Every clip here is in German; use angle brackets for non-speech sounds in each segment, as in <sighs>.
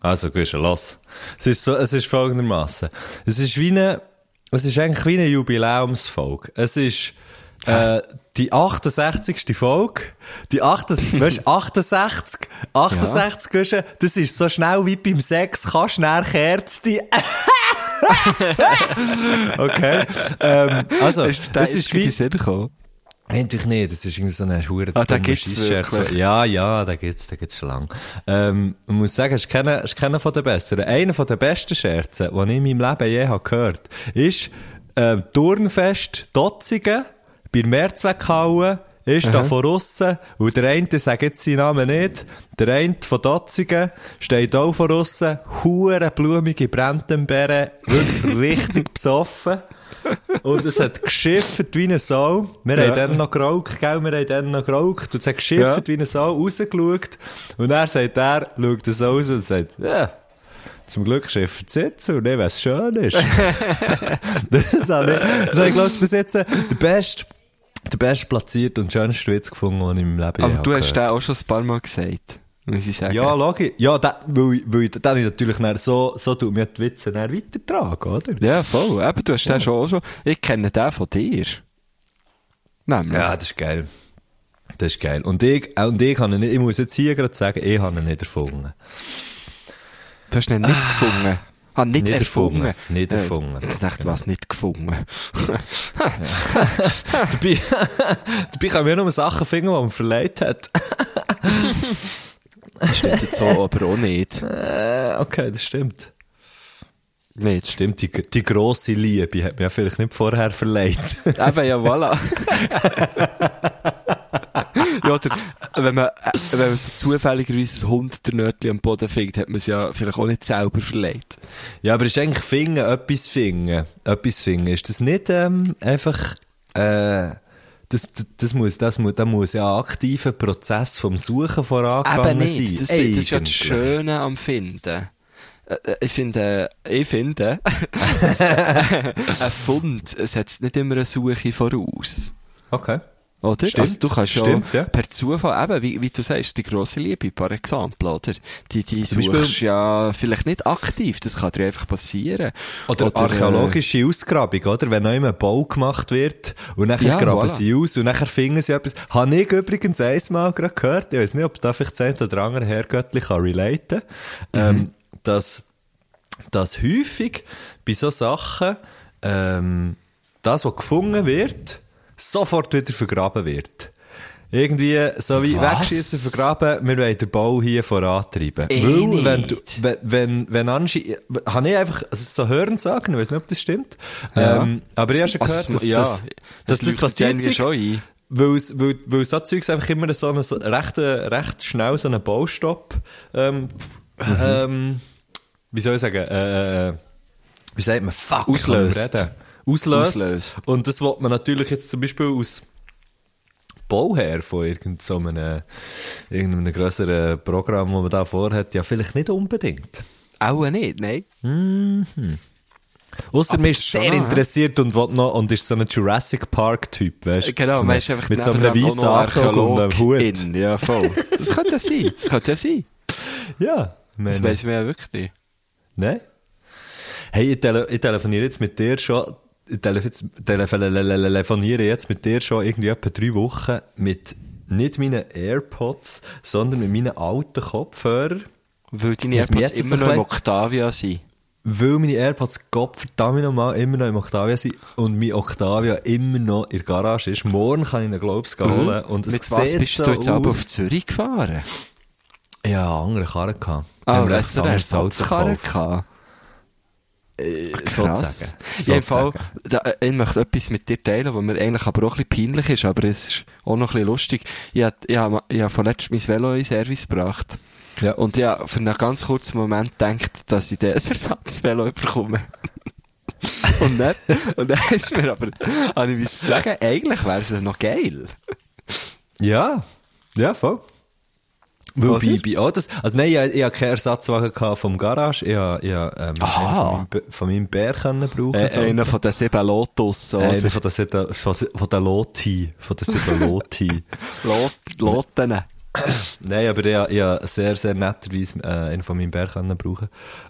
Also, Güsche, los. Es ist so, es ist folgendermaßen. Es ist wie eine, es ist eigentlich wie eine Jubiläumsfolge. Es ist, äh, die 68. Folge. Die 68, weißt, 68, 68 Güsche, das ist so schnell wie beim Sex, kannst schnell Kerz die, <laughs> <laughs> okay. Ähm, also, ist wie, Sinn gekommen? Eigentlich nicht, das ist irgendwie so eine hure Ah, den dumme gibt's? Ja, ja, den gibt's, den gibt's schon lang. Ähm, man muss sagen, ist keiner, ist keiner von den Besseren. Einer von den besten Scherzen, die ich in meinem Leben je habe gehört, ist, ähm, Turnfest Dotzigen, bei der Mehrzweckhalle, ist da von aussen, und der eine, sagt jetzt seinen Namen nicht, der eine von Dotzigen steht auch von aussen, hure blumige Brandembeeren, wirklich richtig besoffen. Und es hat geschiffert wie eine Sau. Wir haben dann noch geraucht, gell? Wir haben dann noch geraucht. Und es hat geschiffert wie eine Sau, rausgeschaut. Und er sagt er, schaut es aus und sagt, ja, zum Glück schiffert es jetzt und nicht, was schön ist. <laughs> das habe ich, das habe ich glaube ich, bis jetzt der beste, der best platziert und schönste Witz gefunden, den ich in meinem Leben Aber je du habe hast gehört. den auch schon ein paar Mal gesagt. Muss ich sagen. Ja, logisch. Ja, da, weil, ich- weil dann ich natürlich dann so, so tut mir die Witze dann weitertragen, oder? Ja, voll. Eben, du hast den schon auch schon. Ich kenne den von dir. Nämlich. Ja, das ist geil. Das ist geil. Und ich, äh, und ich habe nicht, ich muss jetzt hier gerade sagen, ich habe ihn nicht erfunden. Du hast ihn nicht gefunden. Ah, nicht, Nicht erfunden. erfunden. Nicht Äh, erfunden. Ich dachte, du hast nicht gefunden. <laughs> Dabei, <laughs> dabei kann man nur Sachen finden, die man verleiht hat. <laughs> Das stimmt jetzt so, aber auch nicht. <laughs> Äh, okay, das stimmt. Nicht. Das stimmt, die, die grosse Liebe hat mir ja vielleicht nicht vorher verleiht. <laughs> Eben, ja, voilà. <laughs> ja, oder, wenn man, äh, wenn man so zufälligerweise ein Hund der Nötli am Boden findet, hat man es ja vielleicht auch nicht selber verleiht. ja, aber ist eigentlich finden, etwas finden, etwas finden, ist das nicht ähm, einfach, äh, das, das, das muss, das muss, da muss ja ein aktiver Prozess vom Suchen vorangegangen Eben nicht. sein. Das, das ist ja das. Schöne am Finden. Äh, äh, Ich finde, ich finde, <laughs> <laughs> ein Fund setzt nicht immer eine Suche voraus. Okay. Oder? Stimmt. Also du kannst Stimmt, ja, per Zufall, eben, wie, wie du sagst, die grosse Liebe, par Exempel, oder? Die, die Zum suchst Beispiel- ja vielleicht nicht aktiv, das kann dir einfach passieren. Oder, äh, archäologische Ausgrabung, oder? Wenn noch immer ein Bau gemacht wird und nachher Ja, graben voilà. sie aus und nachher finden sie etwas. Habe ich übrigens einmal gerade gehört, ich weiß nicht, ob da vielleicht das eine oder andere hergöttlich kann relaten, Mhm. ähm, dass, dass häufig bei so Sachen, ähm, das, was gefunden wird, sofort wieder vergraben wird. Irgendwie, so wie wegschießen, vergraben, wir wollen den Bau hier vorantreiben. Eh Weil, wenn du, nicht. wenn, wenn, wenn anscheinend, habe ich einfach, also so hören sagen, ich weiß nicht, ob das stimmt, Ja. ähm, aber ich habe schon Also, gehört, es- dass, ja, dass, dass das leuchtet passiert ist, schon ein. weil, es- weil, weil so Zeugs einfach immer so einen, so recht, äh, recht schnell so einen Baustopp, ähm, Mhm. ähm, wie soll ich sagen, äh, äh, wie sagt man, fuck, Auslöst. Auslöst. Auslöst. Und das wollte man natürlich jetzt zum Beispiel aus Bauherr von irgendeinem, so einem, irgendeinem grösseren Programm, das man da vorhat, ja vielleicht nicht unbedingt. Auch nicht, nein. Ausser Aber man ist sehr hä? interessiert und, noch, und ist so ein Jurassic Park-Typ, weißt du? Genau, so man eine- ist einfach Mit so einem weißen Anzug und einem Hut. Archäologin. Ja, voll. Das könnte ja sein, das könnte ja sein. Ja, Das meine, weiss man ja wirklich nicht. Nein. Hey, ich, tele ich telefoniere jetzt mit dir schon, telefoniere jetzt mit dir schon irgendwie etwa drei Wochen mit nicht meinen AirPods, sondern mit meinen alten Kopfhörern. Weil deine AirPods jetzt immer noch im Octavia sind. Weil meine AirPods Gott verdammt nochmal immer noch im Octavia sind und mein Octavia immer noch in der Garage ist. Morgen kann ich ihn, glaub ich, holen. Und es Mit was bist so du jetzt aber auf Zürich gefahren? Ja, andere Karren gehabt. Ah, haben mir hast du einfach eine ein anderes Auto Ersatzkarre gekauft. gehabt? Äh, Krass. Sozusagen. Fall, Sozusagen. da, äh, ich möchte etwas mit dir teilen, was mir eigentlich aber auch ein bisschen peinlich ist, aber es ist auch noch ein bisschen lustig. Ich habe, ich habe, ich habe vorletzt mein Velo in Service gebracht. Ja. Und ja, für einen ganz kurzen Moment denkt, dass ich ein Ersatzvelo <laughs> bekomme. und dann, und dann ist mir aber, habe ich sagen, eigentlich wäre es noch geil. Ja, ja, voll. Weil bei, bei Autos, also nein, ich, ich hatte keinen Ersatzwagen vom Garage, ich habe ähm, Aha. von meinem, Bär- von meinem Bär können brauchen. Äh, so. einer von den sieben Lotus, so. Einer von den, Seta- von, von den Loti, von den sieben Loti. <laughs> Lot, Loten. Nein, aber ich, ich habe sehr, sehr netterweise äh, einen von meinem Bär können brauchen.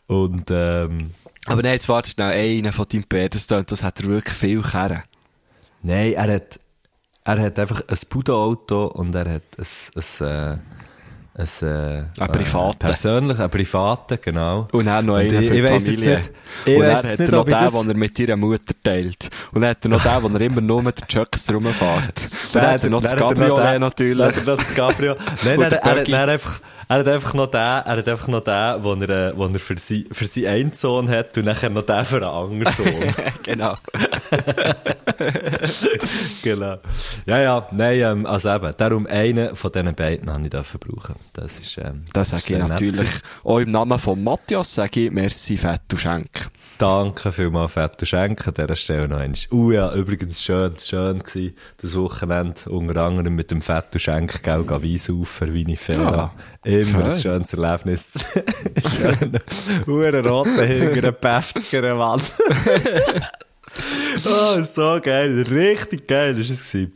Und, ähm, Aber nein, jetzt warte schnell, einer von deinem Bär, das, das hat er wirklich viel Kerren. nein, er hat, er hat einfach ein Pudo-Auto und er hat ein, ein, äh, ein, äh, Ein privaten. Äh, persönlich, ein privaten, genau. Und dann noch einen ich- für die Familie. und dann hat er noch den, das- den er mit ihrer Mutter teilt. Und dann hat er noch den, den er immer nur mit der Chucks rumfährt. <laughs> Und dann hat er noch das er den- natürlich. Dann hat er noch das Cabrio. <laughs> Nein, er, er, er, er, einfach, er hat einfach noch den, er hat einfach noch den, wo er, äh, wo er für sie, für seinen einen Sohn hat und nachher noch den für einen anderen Sohn. <laughs> genau. <laughs> genau. Ja, ja, nein, ähm, also eben, darum einen von diesen beiden habe ich dafür brauchen. Das ist, ähm, Das sage ich natürlich. Auch im Namen von Matthias sage ich, merci, fett du Schenk. Danke vielmals, und Schenken, an dieser Stelle noch einmal. Uh, ja, übrigens schön, schön gewesen, das Wochenende, unter anderem mit dem Fett und Schenk, gell, gehen Wein saufen, Weine Ja, Immer ein schön. schönes Erlebnis. <laughs> schön. Uhren roten einer 50er Wand. <laughs> Oh, so geil. Richtig geil ist es gewesen.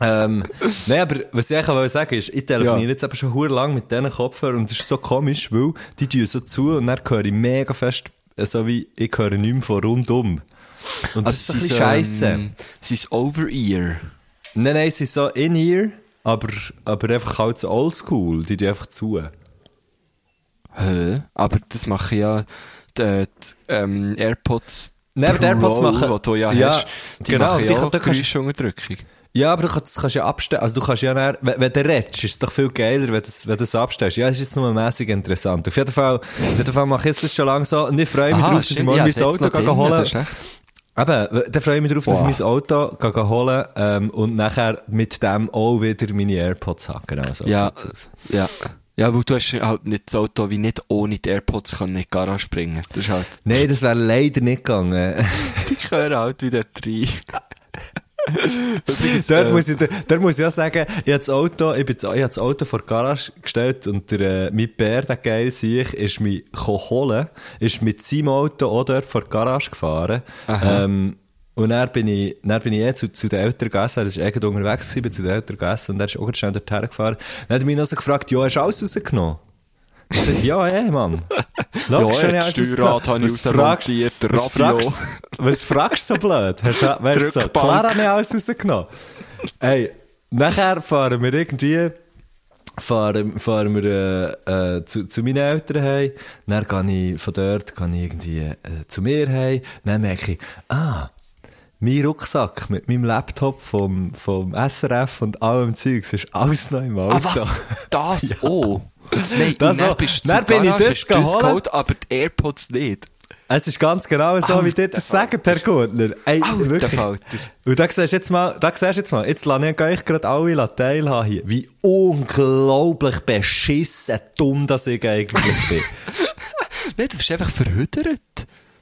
ähm, nein, aber was ich eigentlich sagen ist, ich telefoniere Ja. jetzt eben schon hure lang mit diesen Kopfhörern und es ist so komisch, weil die tun so zu und dann höre ich mega fest, so wie ich höre nicht mehr von rundum. Und das ist so ein bisschen scheisse. Ähm, sie ist Over-Ear. Nein, nein, sie sind so in-ear, aber, aber einfach halt so oldschool, die tun einfach zu. Hä? Aber das machen ja die, die ähm, AirPods Nein, aber die AirPods machen- die du ja, Ja, hast, die genau, machen die- ja auch da kannst- Geräuschunterdrückung. Ja, aber du kannst, das kannst ja abstellen. Also du kannst ja dann, wenn, wenn du redest, ist es doch viel geiler, wenn du wenn du es abstellst. Ja, es ist jetzt nur mäßig interessant. Auf jeden Fall, auf jeden Fall mache ich das schon lange so und ich freue mich Aha, drauf, dass ich morgen ja, mein Auto holen das recht. Eben, dann freue ich mich darauf, dass ich mein Auto holen ähm, und nachher mit dem auch wieder meine AirPods habe. Genau so Ja, ja. Ja, weil du hast halt nicht das Auto wie nicht ohne die AirPods können in die Garage bringen. Das ist halt, Nein, das wäre leider nicht gegangen. <laughs> die gehören halt wieder rein. <laughs> Übrigens, Dort, äh, muss ich, dort muss ich auch sagen, ich habe das Auto, ich, bin, ich habe das Auto vor die Garage gestellt und der, äh, mein Bär, der geil sich, ist mich holen, ist mit seinem Auto auch dort vor die Garage gefahren. Ähm, und dann bin ich, dann bin ich eh zu, zu den Eltern gegessen, das war irgendwie unterwegs gewesen, bin zu den Eltern gegessen und er ist auch schnell dorthin gefahren. Dann hat er mich noch so gefragt, ja, hast du alles rausgenommen? Ich gesagt, ja, eh, Mann. <laughs> Logisch, Ja, alles Steuerrad habe ich rausmontiert, der was Radio. fragst- Was fragst du so blöd? Hast du, weißt du, so, klar habe ich alles rausgenommen. Ey, nachher fahren wir irgendwie, fahren, fahren wir äh, äh, zu, zu meinen Eltern heim, dann gehe ich von dort gehe ich irgendwie äh, zu mir heim, dann merke ich, ah, mein Rucksack mit meinem Laptop vom, vom SRF und allem Zeugs ist alles noch im Auto. Ah, was? Das <laughs> auch? Nein, <laughs> Das dann bist du Dann bin ich Garage, das hast du das geholt. aber die AirPods nicht. Es ist ganz genau so, wie dir das sagt, Herr Gurtner. Ey, Alter wirklich. Falter. Und da siehst du jetzt mal, da siehst du jetzt mal, jetzt lasse ich euch gerade alle teilhaben hier, wie unglaublich beschissen dumm das ich eigentlich bin. <laughs> Nein, du bist einfach verhüdert.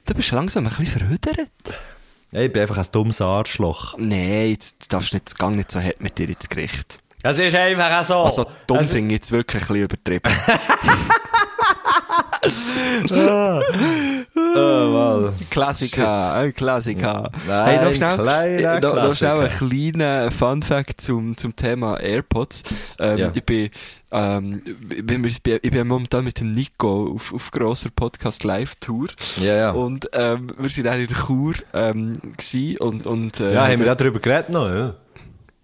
Du bist langsam ein bisschen verhüdert. Ey, ich bin einfach ein dummes Arschloch. Nein, jetzt du darfst nicht, gang nicht so hart mit dir ins Gericht. Es ist einfach so. Also, dumm Es- finde ich jetzt wirklich ein bisschen übertrieben. <laughs> Oh, mal. Klassiker, ein Klassiker. Nein, hey, noch schnell, noch, noch schnell ein kleiner Fun-Fact zum, zum Thema AirPods. Ähm, Ja. Ich bin, ähm, ich bin, ich bin momentan mit dem Nico auf, auf grosser Podcast-Live-Tour. Ja, ja. Und, ähm, wir sind dann in der Chur, ähm, und, und, äh, ja, haben wir da drüber geredet noch, ja?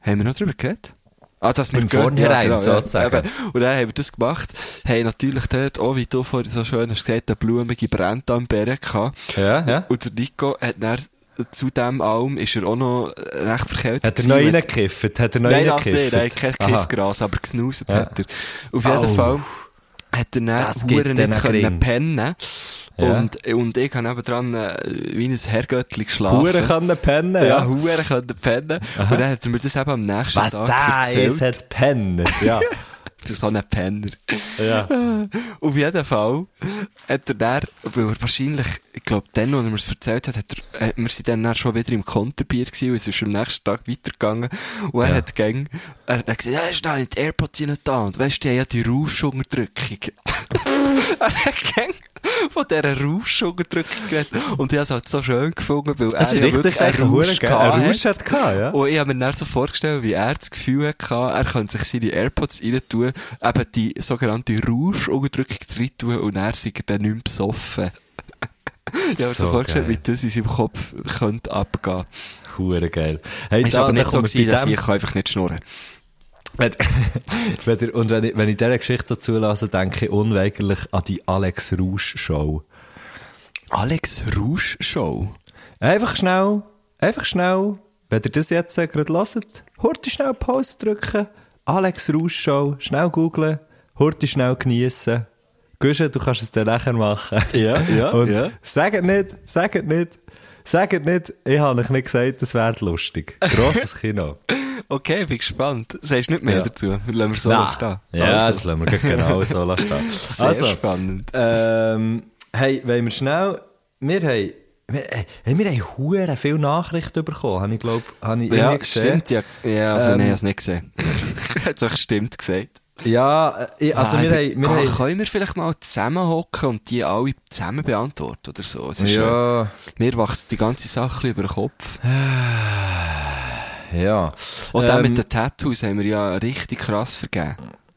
haben wir noch drüber geredet? Ah, dass wir Im gehen, Vornherein, sozusagen. eben. Und dann haben wir das gemacht. Haben natürlich dort, auch wie du vorhin so schön hast gesagt, eine blumige Brandambeere gehabt. Ja, ja. Und der Nico hat dann, zu dem allem ist er auch noch recht verkältet. Hat er noch mit- reingekifft? Hat er noch Nein, das reingekifft? Er hat kein Aha. Kiffgras, aber gesnuset Ja. hat er. Auf jeden. Fall hat er Das dann Huren nicht können pennen. Ja. Und, und ich habe dran äh, wie ein Herrgöttli geschlafen. Huren können pennen, Ja, ja. Huren können pennen. Und dann hat er mir das eben am nächsten Was Tag da erzählt. ist, hat pennt, ja. <laughs> so ein Penner. Ja. Auf jeden Fall hat er dann, weil er wahrscheinlich, ich glaube, dann, als er mir es erzählt hat, hat er, äh, wir sind dann, dann schon wieder im Konterbier gewesen und es ist am nächsten Tag weitergegangen. Und er Ja. hat gang, er hat gesagt, ja, ist da nicht die Airpods da. Und weisst du, die haben ja die Rauschunterdrückung. <laughs> er hat gang <laughs> von dieser Rauschunterdrückung geredet. Und ich habe es halt so schön gefunden, weil er ja wirklich einen Rausch Rausch, gehabt ein hat. Rausch hat gehabt, ja. Und ich habe mir dann so vorgestellt, wie er das Gefühl hatte, er könnte sich seine Airpods rein tun, eben die sogenannte Rausch-Unterdrückung rein tun und er sei dann nicht mehr besoffen. <laughs> ich habe mir so, So vorgestellt, geil. wie das in seinem Kopf könnte abgehen. Hure geil. Hey, Ist da- aber nicht so gewesen, dass dem- ich kann einfach nicht schnurren. Ihr, und wenn <laughs> ich, wenn ich dieser Geschichte so zulasse, denke ich unweigerlich an die Alex Rausch Show. Alex Rausch-Show? Einfach schnell, einfach schnell, wenn ihr das jetzt äh, gerade hört, hurti schnell Pause drücken, Alex Rausch Show, schnell googlen, hurti schnell geniessen. Guschen, du kannst es dann nachher machen. Ja, ja, <laughs> Und ja. sagt nicht, sagt nicht, sagt nicht, ich habe euch nicht gesagt, das wäre lustig. Grosses <laughs> Kino. Okay, bin gespannt. Sagst du nicht mehr Ja. dazu? Lassen wir so Nein. stehen. Ja, Also. das lassen wir genau so stehen. Sehr Also, spannend. Ähm, hey, wollen wir schnell, wir haben, wir, äh, hey, wir haben hure viele Nachrichten bekommen, habe ich glaube, habe ich Ja, gesehen. stimmt, ja. Ja, also, Ähm, nee, ich habe es nicht gesehen. <laughs> ich habe es stimmt gesagt. Ja, äh, ich- also Ah, wir, haben, wir kann- haben, Können wir vielleicht mal zusammenhocken und die alle zusammen beantworten oder so? Es ist ja. ja, Mir wächst die ganze Sache über den Kopf. <sighs> ja. Und dann Ähm, mit den Tattoos haben wir ja richtig krass vergeben.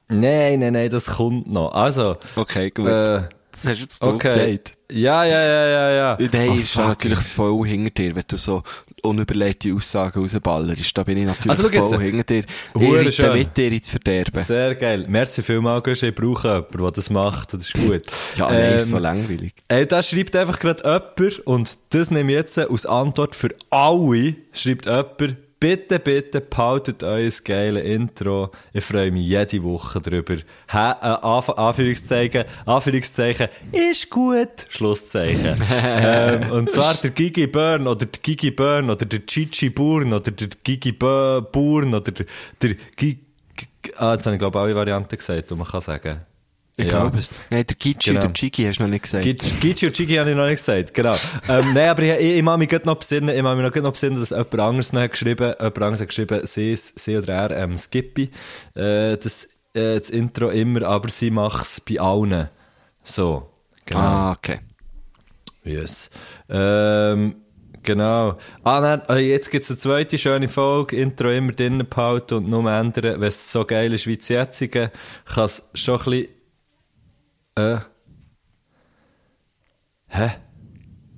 Nein, nein, nein, das kommt noch. Also, Okay, gut. äh, das hast du jetzt du okay. gesagt. Ja, ja, ja, ja, ja. Nein, Oh, ich stehe natürlich voll hinter dir, wenn du so unüberlegte Aussagen rausballerst. Da bin ich natürlich Also, voll hinter dir. Hure Ich reite mit dir ins Verderben. Sehr geil. Merci vielmals, Gusch. Ich brauche jemanden, der das macht. Das ist gut. Ja, nein, ist Ähm, so langweilig. Ey, da schreibt einfach gerade jemand, und das nehme ich jetzt als Antwort für alle, schreibt jemand, bitte, bitte behaltet euer geile Intro. Ich freue mich jede Woche drüber. Ha, äh, Anf Anführungszeichen, Anführungszeichen, ist gut, Schlusszeichen. <laughs> ähm, und zwar der Gigi Burn oder der Gigi Burn oder der Gigi Burn oder der Gigi Burn oder der, der Gigi, ah, jetzt habe ich glaube alle Varianten gesagt, die man kann sagen. Ich Ja. glaube es. Nein, der Gigi Genau. und der Chigi hast du noch nicht gesagt. Gigi Gigi und Gigi habe ich noch nicht gesagt, genau. ähm, nein, aber ich, ich, ich mag mich noch besinnen, ich mag mich noch, besinnen, dass jemand anderes noch hat geschrieben, jemand anderes hat geschrieben, sie, sie oder er, ähm, Skippy, äh, das, äh, das Intro immer, aber sie macht es bei allen. So, genau. Ah, okay. Yes. Ähm, genau. Ah, nein, äh, jetzt gibt's eine zweite schöne Folge. Intro immer drinnen behalten und nur ändern. Wenn es so geil ist wie das jetzige, kann es schon ein bisschen... Äh. Hä?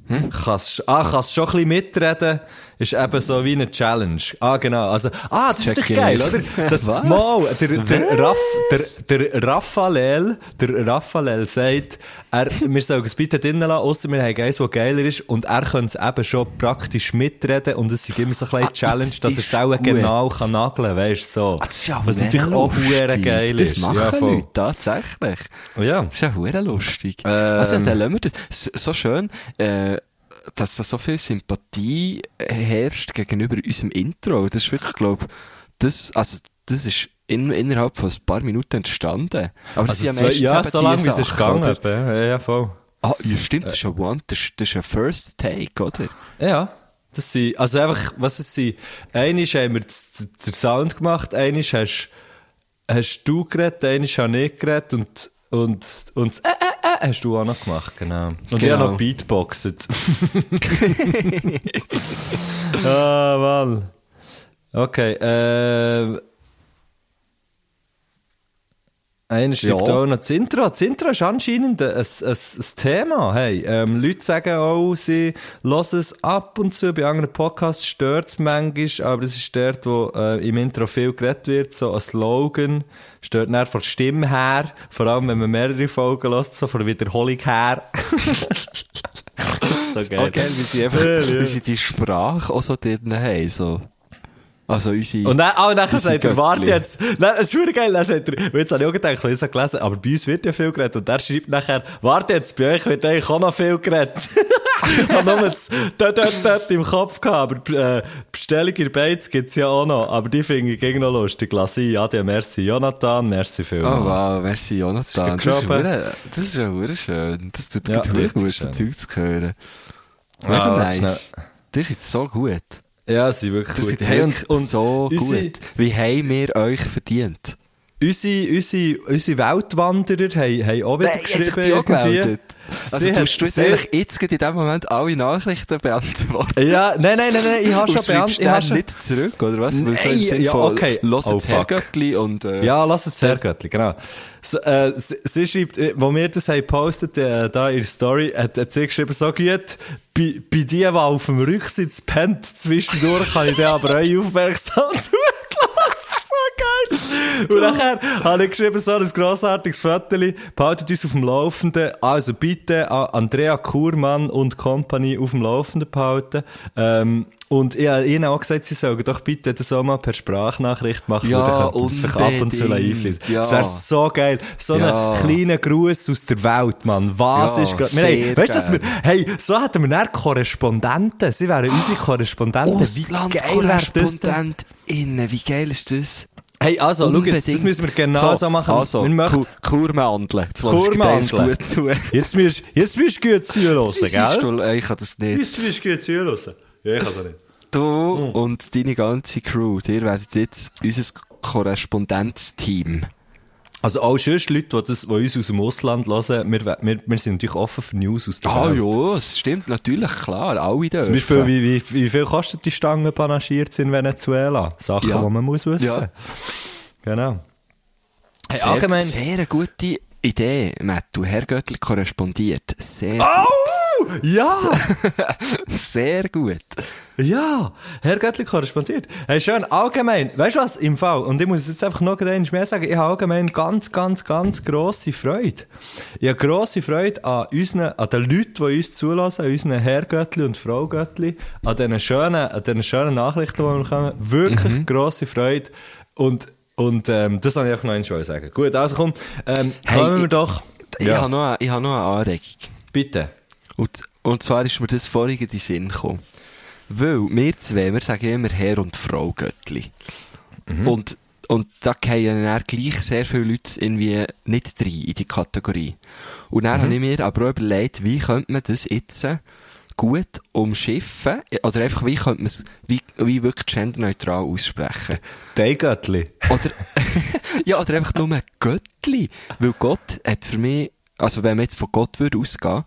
Hm? Kann's, ah, kann's schon ein bisschen mitreden, ist eben so wie eine Challenge. Ah, genau. Also, ah, das ist Check doch ich geil, oder? Das, <laughs> Was? Mal, der, der, Raff, der, der Raffael, der Raffael sagt, er, wir sollen es bitte drinnen lassen, ausser wir haben eins, das geiler ist, und er könnte es eben schon praktisch mitreden, und es ist immer so ein bisschen Ah, Challenge, das dass er ist es auch genau kann nageln, weißt du, so. Ah, das ist ja Was natürlich auch hure lustig. geil das ist. machen ja, voll. Leute, tatsächlich. Ja. Das ist ja hure lustig. Ähm. Also, dann lassen wir das. So, so schön, äh, dass da so viel Sympathie herrscht gegenüber unserem Intro. Das ist wirklich, glaub, das, also, das ist in, innerhalb von ein paar Minuten entstanden. Aber Also sind zwei, meistens ja, so lange, wie es ist gegangen. Ja, ja, voll. Ah, ja, stimmt, das ist ein One, das ist, das ist ein First Take, oder? Ja. Das sind, also einfach, was es sind, einisch haben wir den Sound gemacht, einisch hast, hast du geredet, einisch habe ich geredet und, und, und, äh, äh, äh, hast du auch noch gemacht, genau. Und ich Genau. habe noch Beatboxet. <laughs> ah, Mann. Okay, ähm, Einer schreibt Ja. auch noch das Intro. Das Intro ist anscheinend ein, ein, ein, ein Thema. Hey, ähm, Leute sagen auch, sie hören es ab und zu. Bei anderen Podcasts stört es manchmal, aber es ist dort, wo äh, im Intro viel geredet wird, so ein Slogan. Stört dann von der Stimme her, vor allem wenn man mehrere Folgen hört, so von der Wiederholung her. <laughs> so geil. Okay, wie sie einfach, Ja, ja. wie sie die Sprache auch so drin haben, so. Also unsere... Und dann, oh, nachher Unsere sagt er, warte jetzt. Nein, es ist wirklich geil. Dann sagt er, jetzt habe ich auch gedacht, ich habe es gelesen, aber bei uns wird ja viel geredet. Und der schreibt nachher, warte jetzt, bei euch wird eigentlich auch noch viel geredet. <laughs> ich habe nur das dort, dort, dort im Kopf gehabt, aber äh, Bestellung in Beiz gibt's ja auch noch, aber die finde ich noch lustig. Lassi, Ade, merci Jonathan, merci Oh vielmals. wow, merci Jonathan. Das ist das ist ja schön. Das tut Ja, ja, gut, gut, so. Zeug zu hören. Ah, Mega nice. Ihr seid so gut. Ja, sie sind wirklich Das gut. seid Hey, wirklich so unsere- gut. Wie haben wir euch verdient? Unsere, unsere, unsere Weltwanderer haben, haben auch wieder Nein, geschrieben. die auch irgendwie. Also Sie tust du jetzt eigentlich jetzt in dem Moment alle Nachrichten beantworten? Ja, nein, nein, nein, nein, ich habe schon beantwortet. Ich habe schon... nicht zurück, oder was? Weil so im Nein, ja, okay. Los Oh, jetzt fuck. Herrgöttli und, äh, Ja, lass es sehr Göttli, genau. So, äh, sie, sie schreibt, äh, wo wir das haben gepostet, äh, da in der Story, hat, hat sie geschrieben, so gut, bei, bei die, die auf dem Rücksitz pennt, zwischendurch kann ich dann aber euch aufmerksam <laughs> zugelassen. Und nachher habe ich geschrieben, so ein grossartiges Foto, behaltet uns auf dem Laufenden, also bitte an Andrea Kurmann und Company auf dem Laufenden behalten. Ähm, und ich habe ihnen auch gesagt, sie sollen doch bitte das auch mal per Sprachnachricht machen, Ja, weil dann ab und zu einfließen. ja. Das wäre so geil. So Ja. einen kleinen Gruß aus der Welt, Mann. Was Ja, ist gerade, haben, weißt du, wir, hey, so hätten wir dann Korrespondenten. Sie wären unsere Korrespondenten. Wie geil wäre das denn? Wie geil ist das? Hey, also, schau jetzt, das Unbedingt. müssen wir genau so, machen. Also, wir möchten, Kur Kurmandeln. Jetzt lass ich dir Kurmandeln. gut zu. jetzt müsst, jetzt müsst du gut zuhören, gell? du, Ich kann das nicht. Jetzt müsst du gut zuhören. Ja, ich kann das nicht. Du Hm. und deine ganze Crew, ihr werdet jetzt unser Korrespondenzteam. Also auch sonst Leute, die, das, die uns aus dem Ausland hören, wir, wir, wir sind natürlich offen für News aus der Ah Welt. ja, das stimmt natürlich, klar, alle dürfen. Zum Beispiel, wie, wie, wie viel kostet die Stange panaschiert in Venezuela? Sachen, Ja. die man muss wissen. Ja. Genau. Hey, sehr, allgemein- sehr eine gute Idee, Matt. Du Herr Göttli korrespondiert. Sehr, Oh! Ja! <laughs> sehr gut. ja! Herr Göttli korrespondiert. Hey, schön. Allgemein, weißt du was, im Fall, und ich muss jetzt einfach noch einmal mehr sagen, ich habe allgemein ganz, ganz, ganz grosse Freude. Ich habe grosse Freude an unseren, an den Leuten, die uns zulassen, an unseren Herr Göttli und Frau Göttli, an diesen schönen, an diesen schönen Nachrichten, die wir bekommen. Wirklich Mhm. grosse Freude. Und, und, ähm, das soll ich einfach noch einmal sagen. Gut, also komm, ähm, Hey, kommen wir ich- doch. Ich Ja. habe noch, eine- ich habe noch eine Anregung. Bitte. Und, und zwar ist mir das vorhin in den Sinn gekommen. Weil wir zwei, wir sagen immer Herr und Frau Göttli. Und, und da gehen dann gleich sehr viele Leute irgendwie nicht rein in die Kategorie. Und dann habe ich mir aber auch überlegt, wie könnte man das jetzt gut umschiffen, oder einfach wie könnte man es, wie, wie wirklich genderneutral aussprechen. Dein Göttli. Oder, <laughs> ja, oder einfach nur Göttli. Weil Gott hat für mich, also wenn man jetzt von Gott würde ausgehen,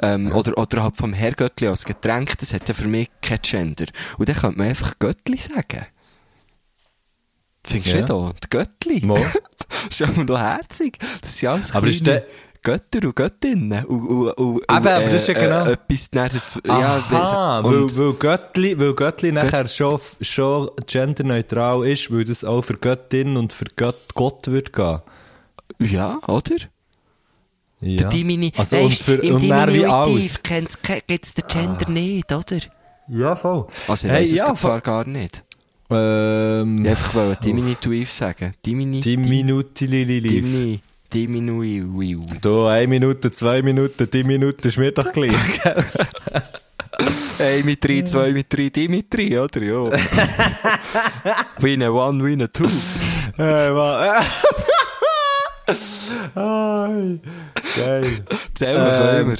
ähm, oder, oder halt vom Herrgöttli als Getränk, das hat ja für mich kein Gender. Und dann könnte man einfach Göttli sagen. Findest du Ja. nicht auch? Die Göttli. Mo. <laughs> ist ja noch herzig. Das sind alles Aber ist der- Götter und Göttinnen. Und, und, und, Aber- und, aber das ist ja genau- Äh, etwas dazu, Aha, ja, weil, weil Göttli, weil Göttli nachher schon, schon genderneutral ist, weil das auch für Göttin und für Gott, Gott wird gehen. ja, oder? Ja. Der Dimini, also, weisst, und für, im und Diminutiv gibt es den Gender nicht, oder? Ja, voll. Also, ich Hey, weiss es ja, grad zwar gar nicht. Ähm, Ich einfach wollte Diminutiv sagen. Dimini, die Dimini, Diminuiv. Du, eine Minute, zwei Minuten, die Minute ist mir doch gleich. <laughs> Ein mit drei, zwei mit drei, Dimitri, oder? Ja. <laughs> win a one, win a two. Hey, Mann. <laughs> Ai, geil. Zähl mal, Ähm, ähm,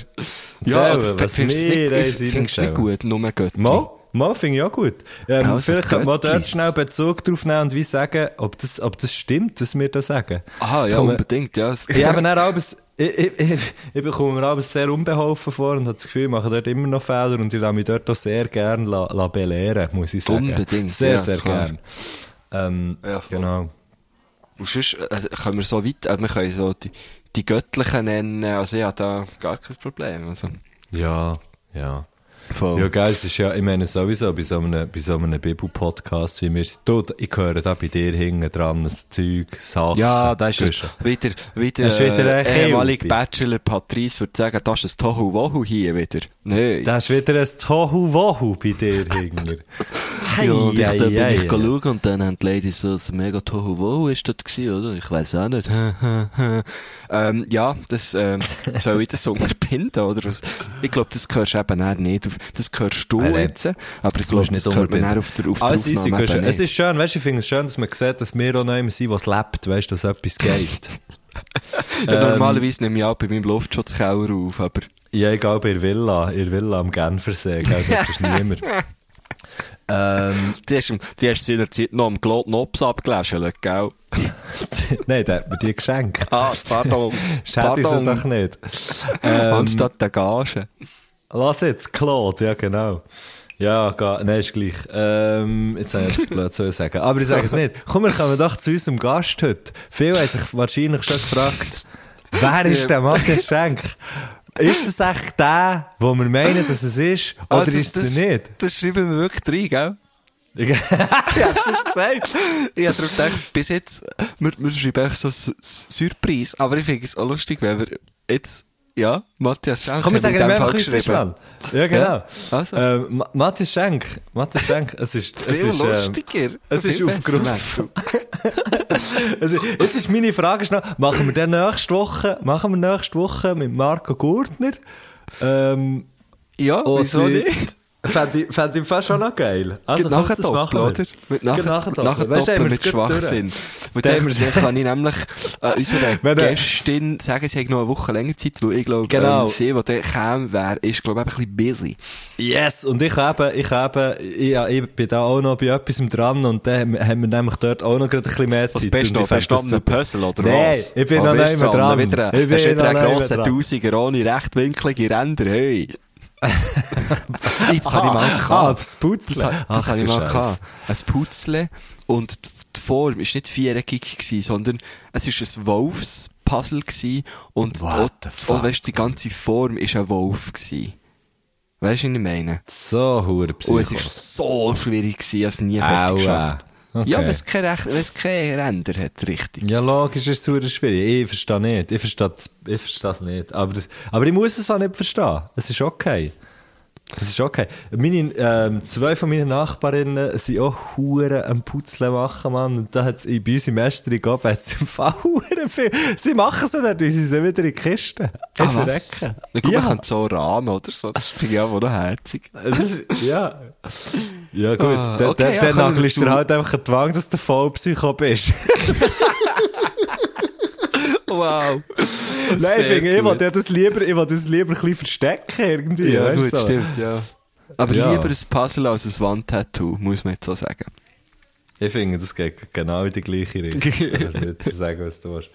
Ja, Zählen, was findest du wir nicht, findest nicht gut, nur Göttli? Mal, mal finde ich auch gut. Ähm, Also, vielleicht könnte man dort schnell Bezug drauf nehmen und wie sagen, ob das, ob das stimmt, was wir da sagen. Aha, ja, man- unbedingt, ja. Ich habe <laughs> dann auch ich, ich, ich, ich bekomme mir abends sehr unbeholfen vor und habe das Gefühl, ich mache dort immer noch Fehler und ich lasse mich dort auch sehr gerne la, la belehren, muss ich sagen. Unbedingt, Sehr, ja, sehr klar. gerne. Ähm, Ja, genau. Und sonst äh, können wir so weit, äh, wir können so die, die Göttlichen nennen, also ich habe da gar kein Problem. Also, Ja, ja. Voll. Ja, geil, es ist ja, ich meine sowieso, bei so einem, bei so einem Bibel-Podcast, wie wir sind, du, ich höre da bei dir hinten dran, das Zeug, Sachen. Ja, da ist es wieder, wieder, Das ist wieder äh, ein ehemalig Kilby. Bachelor Patrice würde sagen, das ist ein Tohu Wohu hier wieder. Nein. Da ist wieder ein Tohu Wohu bei dir hinten. <laughs> Ja, und ich, Ei, da bin ich und dann haben die Ladies so ein mega Tohuwabohu ist dort gewesen, oder? Ich weiss auch nicht. <laughs> ähm, ja, das, ähm, soll ich <laughs> das unterbinden, oder? Ich glaube, das hörst du eben dann nicht auf, das hörst du nein. jetzt, aber ich glaube, das nicht hört man auf der, auf der easy, Aufnahme eben Es ist schön, weißt du, ich finde es schön, dass man sieht, dass wir auch noch jemand sind, was lebt, weißt du, dass etwas geht. <laughs> Ja, ähm, normalerweise nehme ich auch bei meinem Luftschutzkeller auf, aber Ja, egal, bei der Villa, in der Villa am Genfersee, gell, das ist <laughs> niemand. ähm, die hast, die hast du in der Zeit noch am Glot Nops abgelesen, gell? <laughs> nein, der hat mir die geschenkt. Ah, pardon. Schätze ich sie doch nicht. Ähm, Anstatt der Gage. Lass jetzt, Claude, ja, genau. Ja, ga, nein, ist gleich. Ähm, jetzt habe ich etwas blöd zu sagen. Aber ich sage es nicht. Komm, wir kommen doch zu unserem Gast heute. Viele haben sich wahrscheinlich schon gefragt, wer ist der Matthias <laughs> Schenk? Ist das echt der, wo wir meinen, dass es ist? Oder Ah, das- ist es das- nicht? Das schreiben wir wirklich rein, gell? <laughs> Ich hab's jetzt gesagt. Ich habe darum gedacht, bis jetzt, wir, wir schreiben echt so Surprise, aber ich finde es auch lustig, wenn wir jetzt, ja, Matthias Schenk Komm, wir sagen ihm einfach schnell. Ja, genau. Ja, also. Ähm, Ma- Matthias Schenk. Matthias Schenk. Es ist, es Viel ist, ähm, lustiger. es ist aufgrund <laughs> also, jetzt ist meine Frage schnell, machen wir dann nächste Woche, machen wir nächste Woche mit Marco Gurtner? Ähm, Ja, oder- wieso nicht? Fände ich, fänd ich fast schon noch geil. Also, nachher doppeln, wir. oder? Mit nachher, doppeln. Weißt doppeln mit. Schwachsinn. Weil dann, kann ich nämlich äh, unserer Gästin sagen, sie hat noch eine Woche länger Zeit, weil ich glaube, Genau. ähm, sie, die dann käme, wäre, ist, glaube ich, ein bisschen busy. Yes, und ich habe, ich habe, ich, ich bin da auch noch bei etwas dran und dann haben wir nämlich dort auch noch gerade ein bisschen mehr Zeit. Was bist du noch? super. Puzzle, oder Nein, was? ich bin Wo noch nicht dran. Wieder, Ich hast bin du wieder einen grossen. Tausiger ohne rechtwinklige Ränder, hey. <laughs> Jetzt habe ich mal gehabt. das Putzle. Das, das Ach, habe ich mal gehabt. Ein Putzle. Und die die Form war nicht viereckig, gewesen, sondern es war ein Wolfspuzzle gewesen und What fuck? auch, weisst, die ganze Form war ein Wolf. Gewesen. Weißt du, was ich meine? So, hure Und es war so schwierig, gewesen, ich es nie fertig geschafft. Okay. Ja, wenn es keine, Rech- wenn es keine Ränder hat, richtig. Ja, logisch ist es schwierig. Ich verstehe nicht. Ich verstehe es ich verstehe es nicht. Aber, aber ich muss es auch nicht verstehen. Es ist okay. Es ist okay. Meine, ähm, zwei von meinen Nachbarinnen sind auch Huren am Putzle machen, Mann. Und da hat's, in- bei uns im Mesteri gab es im Fall viel. Sie machen es nicht, sie sind wieder in die Kiste. Ah, was? Na gut, Ja. man kann so rahmen oder so, das finde ich auch noch herzig. Ist, ja. Ja, gut. Ah, okay, dann, ja, dann nagelst du zu- halt einfach einen Zwang, dass du Vollpsycho bist. <laughs> Wow. Nein, ich finde, ich will ja das lieber, ich will das lieber ein bisschen verstecken, irgendwie. Ja, gut, du? stimmt, ja. Aber Ja. lieber ein Puzzle als ein Wandtattoo, muss man jetzt so sagen. Ich finde, das geht genau in die gleiche Richtung. <laughs> Du kannst nicht so sagen, was du willst.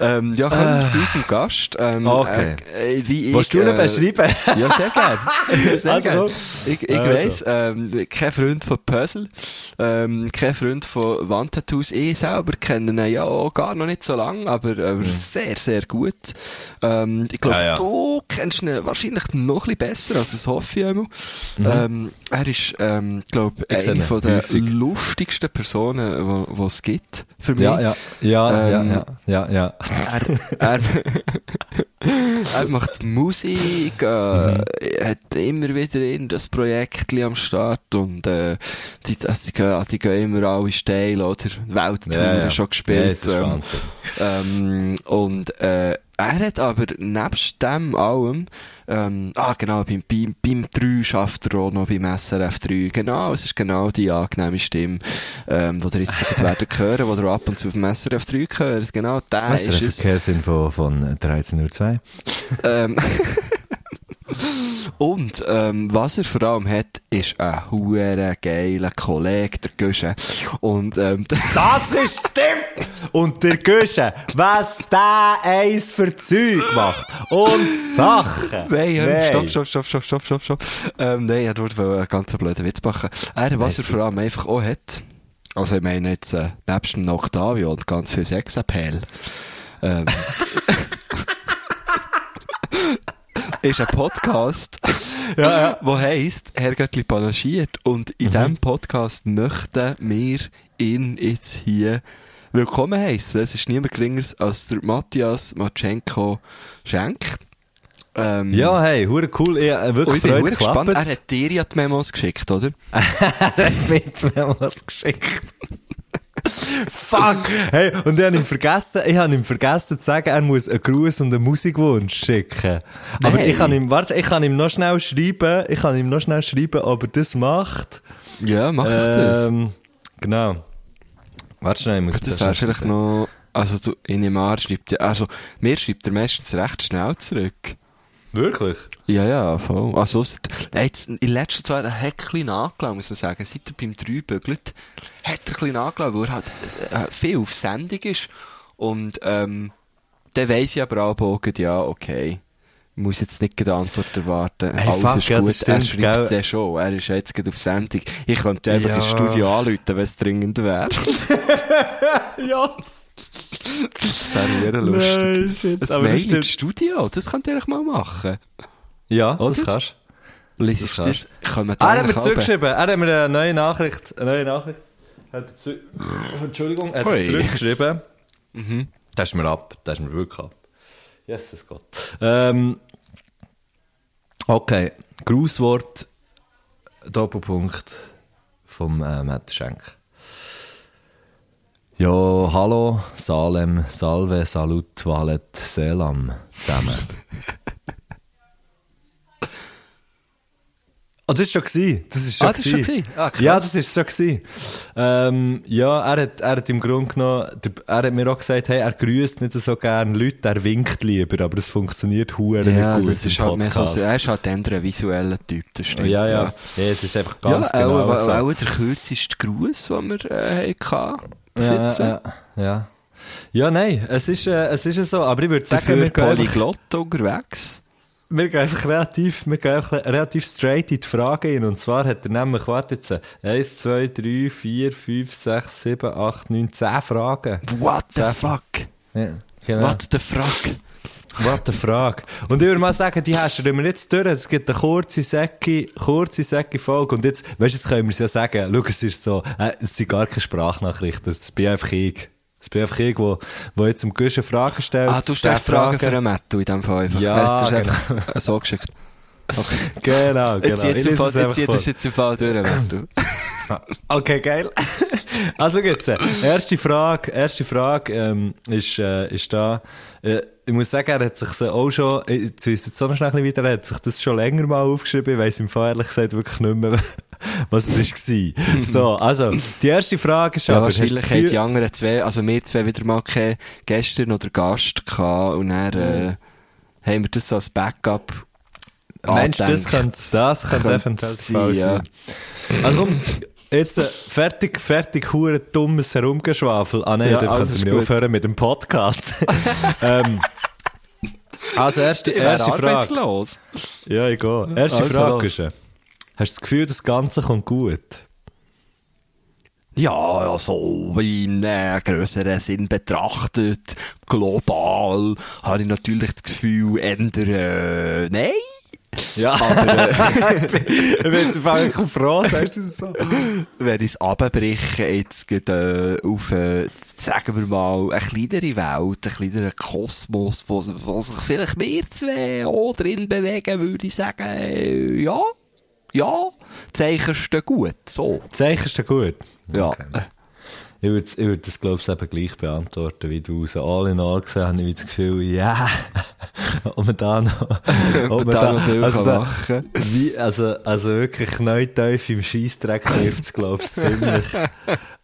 Ähm, ja, kommen wir zu unserem Gast. Ähm, Okay. Äh, äh, wie ich, Willst du ihn äh, beschreiben? <laughs> Ja, sehr gerne. <laughs> Sehr Also, gern. Ich, ich Also. weiss, ähm, kein Freund von Puzzle, ähm, kein Freund von Wandtattoos. Ich selber kenne ihn ja auch gar noch nicht so lange, aber, aber sehr, sehr gut. Ähm, ich glaube, Ja, ja. du kennst ihn wahrscheinlich noch ein bisschen besser, als das hoffe ich einmal. Ähm, er ist, ähm, glaube Ich eine von der lustigsten Personen, die es gibt, für mich. Ja, ja, ja, Ähm, ja, ja, ja, ja. Er, er, <laughs> er macht Musik, äh, er hat immer wieder in das Projekt am Start und äh, die, also die, gehen, die gehen immer alle steil, oder? Welttouren schon Ja, gespielt. es ist ähm, ähm, und äh, er hat aber nebst dem allem, ähm, ah genau, beim, beim, beim 3 schafft er auch noch beim SRF 3. Genau, es ist genau die angenehme Stimme, ähm, die ihr jetzt <laughs> werden hören, die ihr ab und zu auf dem SRF 3 hört. Genau, der Was ist es. Verkehrsinfo von 13.02 Ähm, <laughs> <laughs> und ähm, was er vor allem hat, ist ein hure geiler Kollege, der Güsche. Und ähm, <laughs> Das ist stimmt! Und der Güsche, was der eins für Zeug macht. Und Sachen. Nein, hör, Nein. stopp, stopp, stopp, stopp, stopp, stopp, stopp. Ähm, nein, er wollte einen ganz blöden Witz machen. Er, was er vor allem einfach auch hat, also ich meine jetzt, äh, nebst dem Octavio und ganz viel Sexappeal, ähm, <laughs> ist ein Podcast, <laughs> ja, wo heisst, Herr Göttli panaschiert. Und in diesem Podcast möchten wir ihn jetzt hier willkommen heißen. Es ist niemand geringeres als der Matthias Matschenko Schenk. Ähm, Ja, hey, hure cool. Ich, äh, wirklich ich bin Freude gespannt. Er hat dir ja die Memos geschickt, oder? <laughs> mit mir was geschickt. Fuck! Hey, und ich habe ihm vergessen, ich habe ihm vergessen zu sagen, er muss einen Gruß und einen Musikwunsch schicken. Aber Nein. ich kann ihm, warte, ich kann ihm noch schnell schreiben, ich kann ihm noch schnell schreiben, ob er das macht. Ja, mach ich das. Ähm, genau. Warte schnell, ich muss Das wäre vielleicht noch, also du, in dem Jahr schreibt ja, also, mir schreibt er meistens recht schnell zurück. Wirklich? Ja, ja, voll. Also, er hat in letzter Zeit, er hat ein bisschen muss man sagen. Seit er beim 3 bügelt, hat er ein bisschen nachgelassen, weil er halt äh, viel auf Sendung ist. Und, ähm, dann weiss ich aber auch, ja, okay. Ich muss jetzt nicht die Antwort erwarten. Hey, Alles fuck, ist ja, gut. das er stimmt, schreibt den schon. Er ist jetzt gerade auf Sendung. Ich könnte einfach Ja. ins Studio anrufen, wenn es dringend wäre. <laughs> Ja. Das wäre lustig. Nein, shit. Ein Aber Mail das. Studio, das könnt ihr eigentlich mal machen. Ja, das Oder? kannst Liest Das das, kommen Ah, er hat mir zurückgeschrieben. Er hat mir eine neue Nachricht, eine neue Nachricht. Hat er zu, Entschuldigung, hat er zurückgeschrieben. Mhm. Das ist mir ab. Das ist mir wirklich ab. Jesus Gott. Ähm, okay. Grußwort, Doppelpunkt vom äh, Matt Schenk. Ja, hallo, Salem, Salve, Salut, Valet, Selam zusammen. Ah, das ist schon. Das ist schon Ah, das ist schon? Ah, krass. ja, das ist schon gewesen. Ähm, ja, er hat, er hat im Grunde genommen, er hat mir auch gesagt, hey, er grüßt nicht so gerne Leute, er winkt lieber, aber das funktioniert hure Ja, nicht gut das im ist halt so, er ist halt ein visueller Typ, das stimmt. ja, ja, ja. es ist einfach ganz ja, genau auch, so. auch der kürzeste Gruß, den wir äh, hatten. Bis ja, ja, ja. Nein, es ist, äh, es ist so, aber ich würde sagen, Dafür wir gehen, einfach, Polyglott unterwegs. wir gehen einfach relativ, wir gehen einfach relativ straight in die Frage hin. Und zwar hat er nämlich, warte jetzt, 1, 2, 3, 4, 5, 6, 7, 8, 9, 10 Fragen. What the fuck? Ja, genau. What the fuck? What the Frage. Und ich würde mal sagen, die hast du mir jetzt durch. Es gibt eine kurze Säcke, kurze Säcke Folge. Und jetzt, weißt du, jetzt können wir es ja sagen. Schau, es ist so, äh, es sind gar keine Sprachnachrichten. Das bin einfach ich. Das bin einfach ich, wo, wo jetzt zum Guschen Fragen stellt. Ah, du stellst Der Fragen für einen Matto in dem Fall einfach. Ja, hat das einfach so geschickt. Okay. Genau, <laughs> genau. Jetzt, jetzt, Fall, es jetzt zieht das vor. jetzt im Fall durch, Matto. Okay, geil. Also geht's. Erste Frage, erste Frage ähm, ist, äh, ist da. Äh, ich muss sagen, er hat sich so auch schon, jetzt ist jetzt so schnell weiter, er hat sich das schon länger mal aufgeschrieben. Ich weiss im Fall ehrlich gesagt wirklich nicht mehr, <laughs> was es war. <laughs> so, also, die erste Frage ist Ja, aber, wahrscheinlich haben die anderen zwei, also wir zwei wieder mal keinen gestern oder Gast gehabt und dann, äh, haben wir das so als Backup Mensch, das könnte, das könnte eventuell sein, Fall ja. sein. Also komm, jetzt äh, fertig, fertig, hure dummes Herumgeschwafel. Ah nein, Ja, dann könnten wir aufhören mit dem Podcast. <laughs> ähm, also erste, <laughs> erste Frage. Ja, ich gehe. Erste Also Frage los. ist, äh, hast du das Gefühl, das Ganze kommt gut? Ja, also, in äh, grösseren Sinn betrachtet, global, habe ich natürlich das Gefühl, ändern, äh, nein. Ja. Aber, äh, ich bin jetzt einfach ein bisschen froh, sagst du das so? wenn ich es abbreche, jetzt geht, äh, auf, äh, sagen wir mal, eine kleinere Welt, einen kleineren Kosmos, wo, wo sich vielleicht wir zwei auch drin bewegen, würde ich sagen, äh, ja, ja, Zeichen stehen gut, so. Zeichen ja gut. Ja. Okay. Ich würde, ich würde das, glaube ich, eben gleich beantworten wie du. So all in all gesehen habe ich das Gefühl, ja, <laughs> ob man da noch, <laughs> ob man da noch viel kann da- machen. Wie, also, also wirklich neu tief im Scheissdreck trifft es, glaube ich, ziemlich.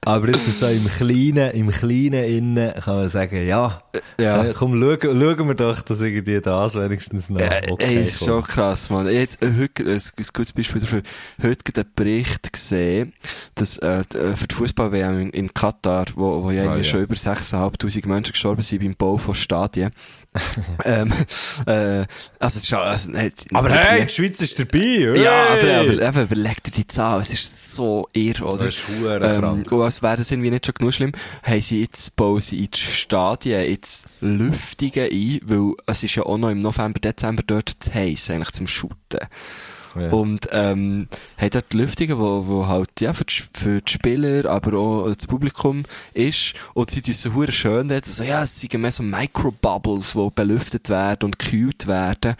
Aber jetzt so im Kleinen, im Kleinen innen kann man sagen, ja, Ja. äh, komm, schauen, schauen wir doch, dass irgendwie das wenigstens noch Äh, okay ey, ist schon krass, man. Jetzt, äh, heute, ein, ein gutes Beispiel dafür. Heute einen Bericht gesehen, dass, äh, äh, für die Fußball-WM in, in Katar, wo, wo ja, irgendwie ja. schon über 6.500 Menschen gestorben sind beim Bau von Stadien. <laughs> ähm, äh, also, es ist also, jetzt- Aber hey, die Schweiz ist dabei, ja, aber, aber, aber überleg dir die Zahl, es ist so irre, oder? Das ist Ähm, krank. und als wäre das irgendwie nicht schon genug schlimm, haben sie jetzt, bauen sie in die Stadien jetzt Lüftungen ein, weil es ist ja auch noch im November, Dezember dort zu heiß, eigentlich zum Shooten. Ja. Und, ähm, haben dort die Lüftungen, wo, wo halt, ja, für die, für die Spieler, aber auch das Publikum ist. Und sie tun so schön reden, so, ja, es sind mehr so Microbubbles, die belüftet werden und gekühlt werden.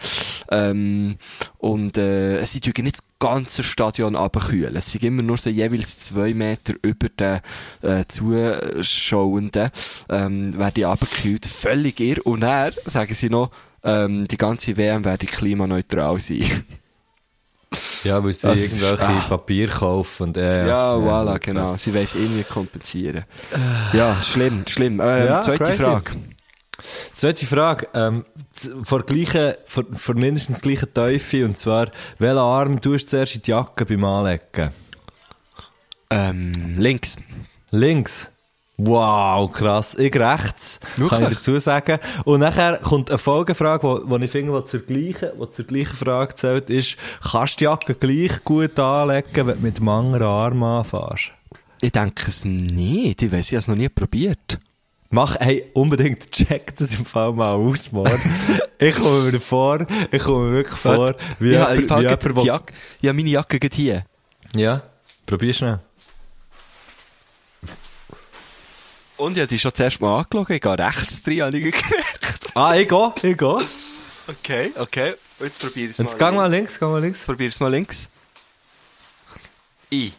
Ähm, und, äh, sie tun nicht das ganze Stadion abkühlen. Es sind immer nur so jeweils zwei Meter über den, äh, Zuschauenden, ähm, werden die abgekühlt. Völlig irr. Und dann sagen sie noch, ähm, die ganze WM werde klimaneutral sein. <laughs> Ja, weil sie Das ist- irgendwelche ah. Papier kaufen und, äh, Ja, voilà, krass. genau. Sie weiss irgendwie kompensieren. Ja, schlimm, schlimm. Ähm, Ja, zweite crazy. Frage. Zweite Frage, ähm, vor gleichen, vor, vor mindestens gleichen Teufel, und zwar, welchen Arm tust du zuerst in die Jacke beim Anlegen? Ähm, links. Links. Wow, krass. Ich rechts, kann Wirklich? ich dazu sagen. Und nachher kommt eine Folgefrage, wo ich finde, die zur gleichen, die zur gleichen Frage zählt, ist, kannst du die Jacke gleich gut anlegen, wenn du mit dem anderen Arm anfährst? Ich denke es nicht. Ich weiss, ich habe es noch nie probiert. Mach, hey, unbedingt check das im Fall mal aus, Mann. <laughs> ich komme mir vor, ich komme mir wirklich vor, wie ja, jemand- ich, wie jemand, die Jacke, habe meine Jacke gerade hier. Ja, probier schnell. Und ich habe schon zuerst mal angeschaut. Ich gehe rechts drin, habe ich gemerkt. <laughs> Ah, ich gehe, ich gehe. Okay, okay. Jetzt probiere ich es mal. Jetzt mal links, gang mal links. Probier es mal links. I.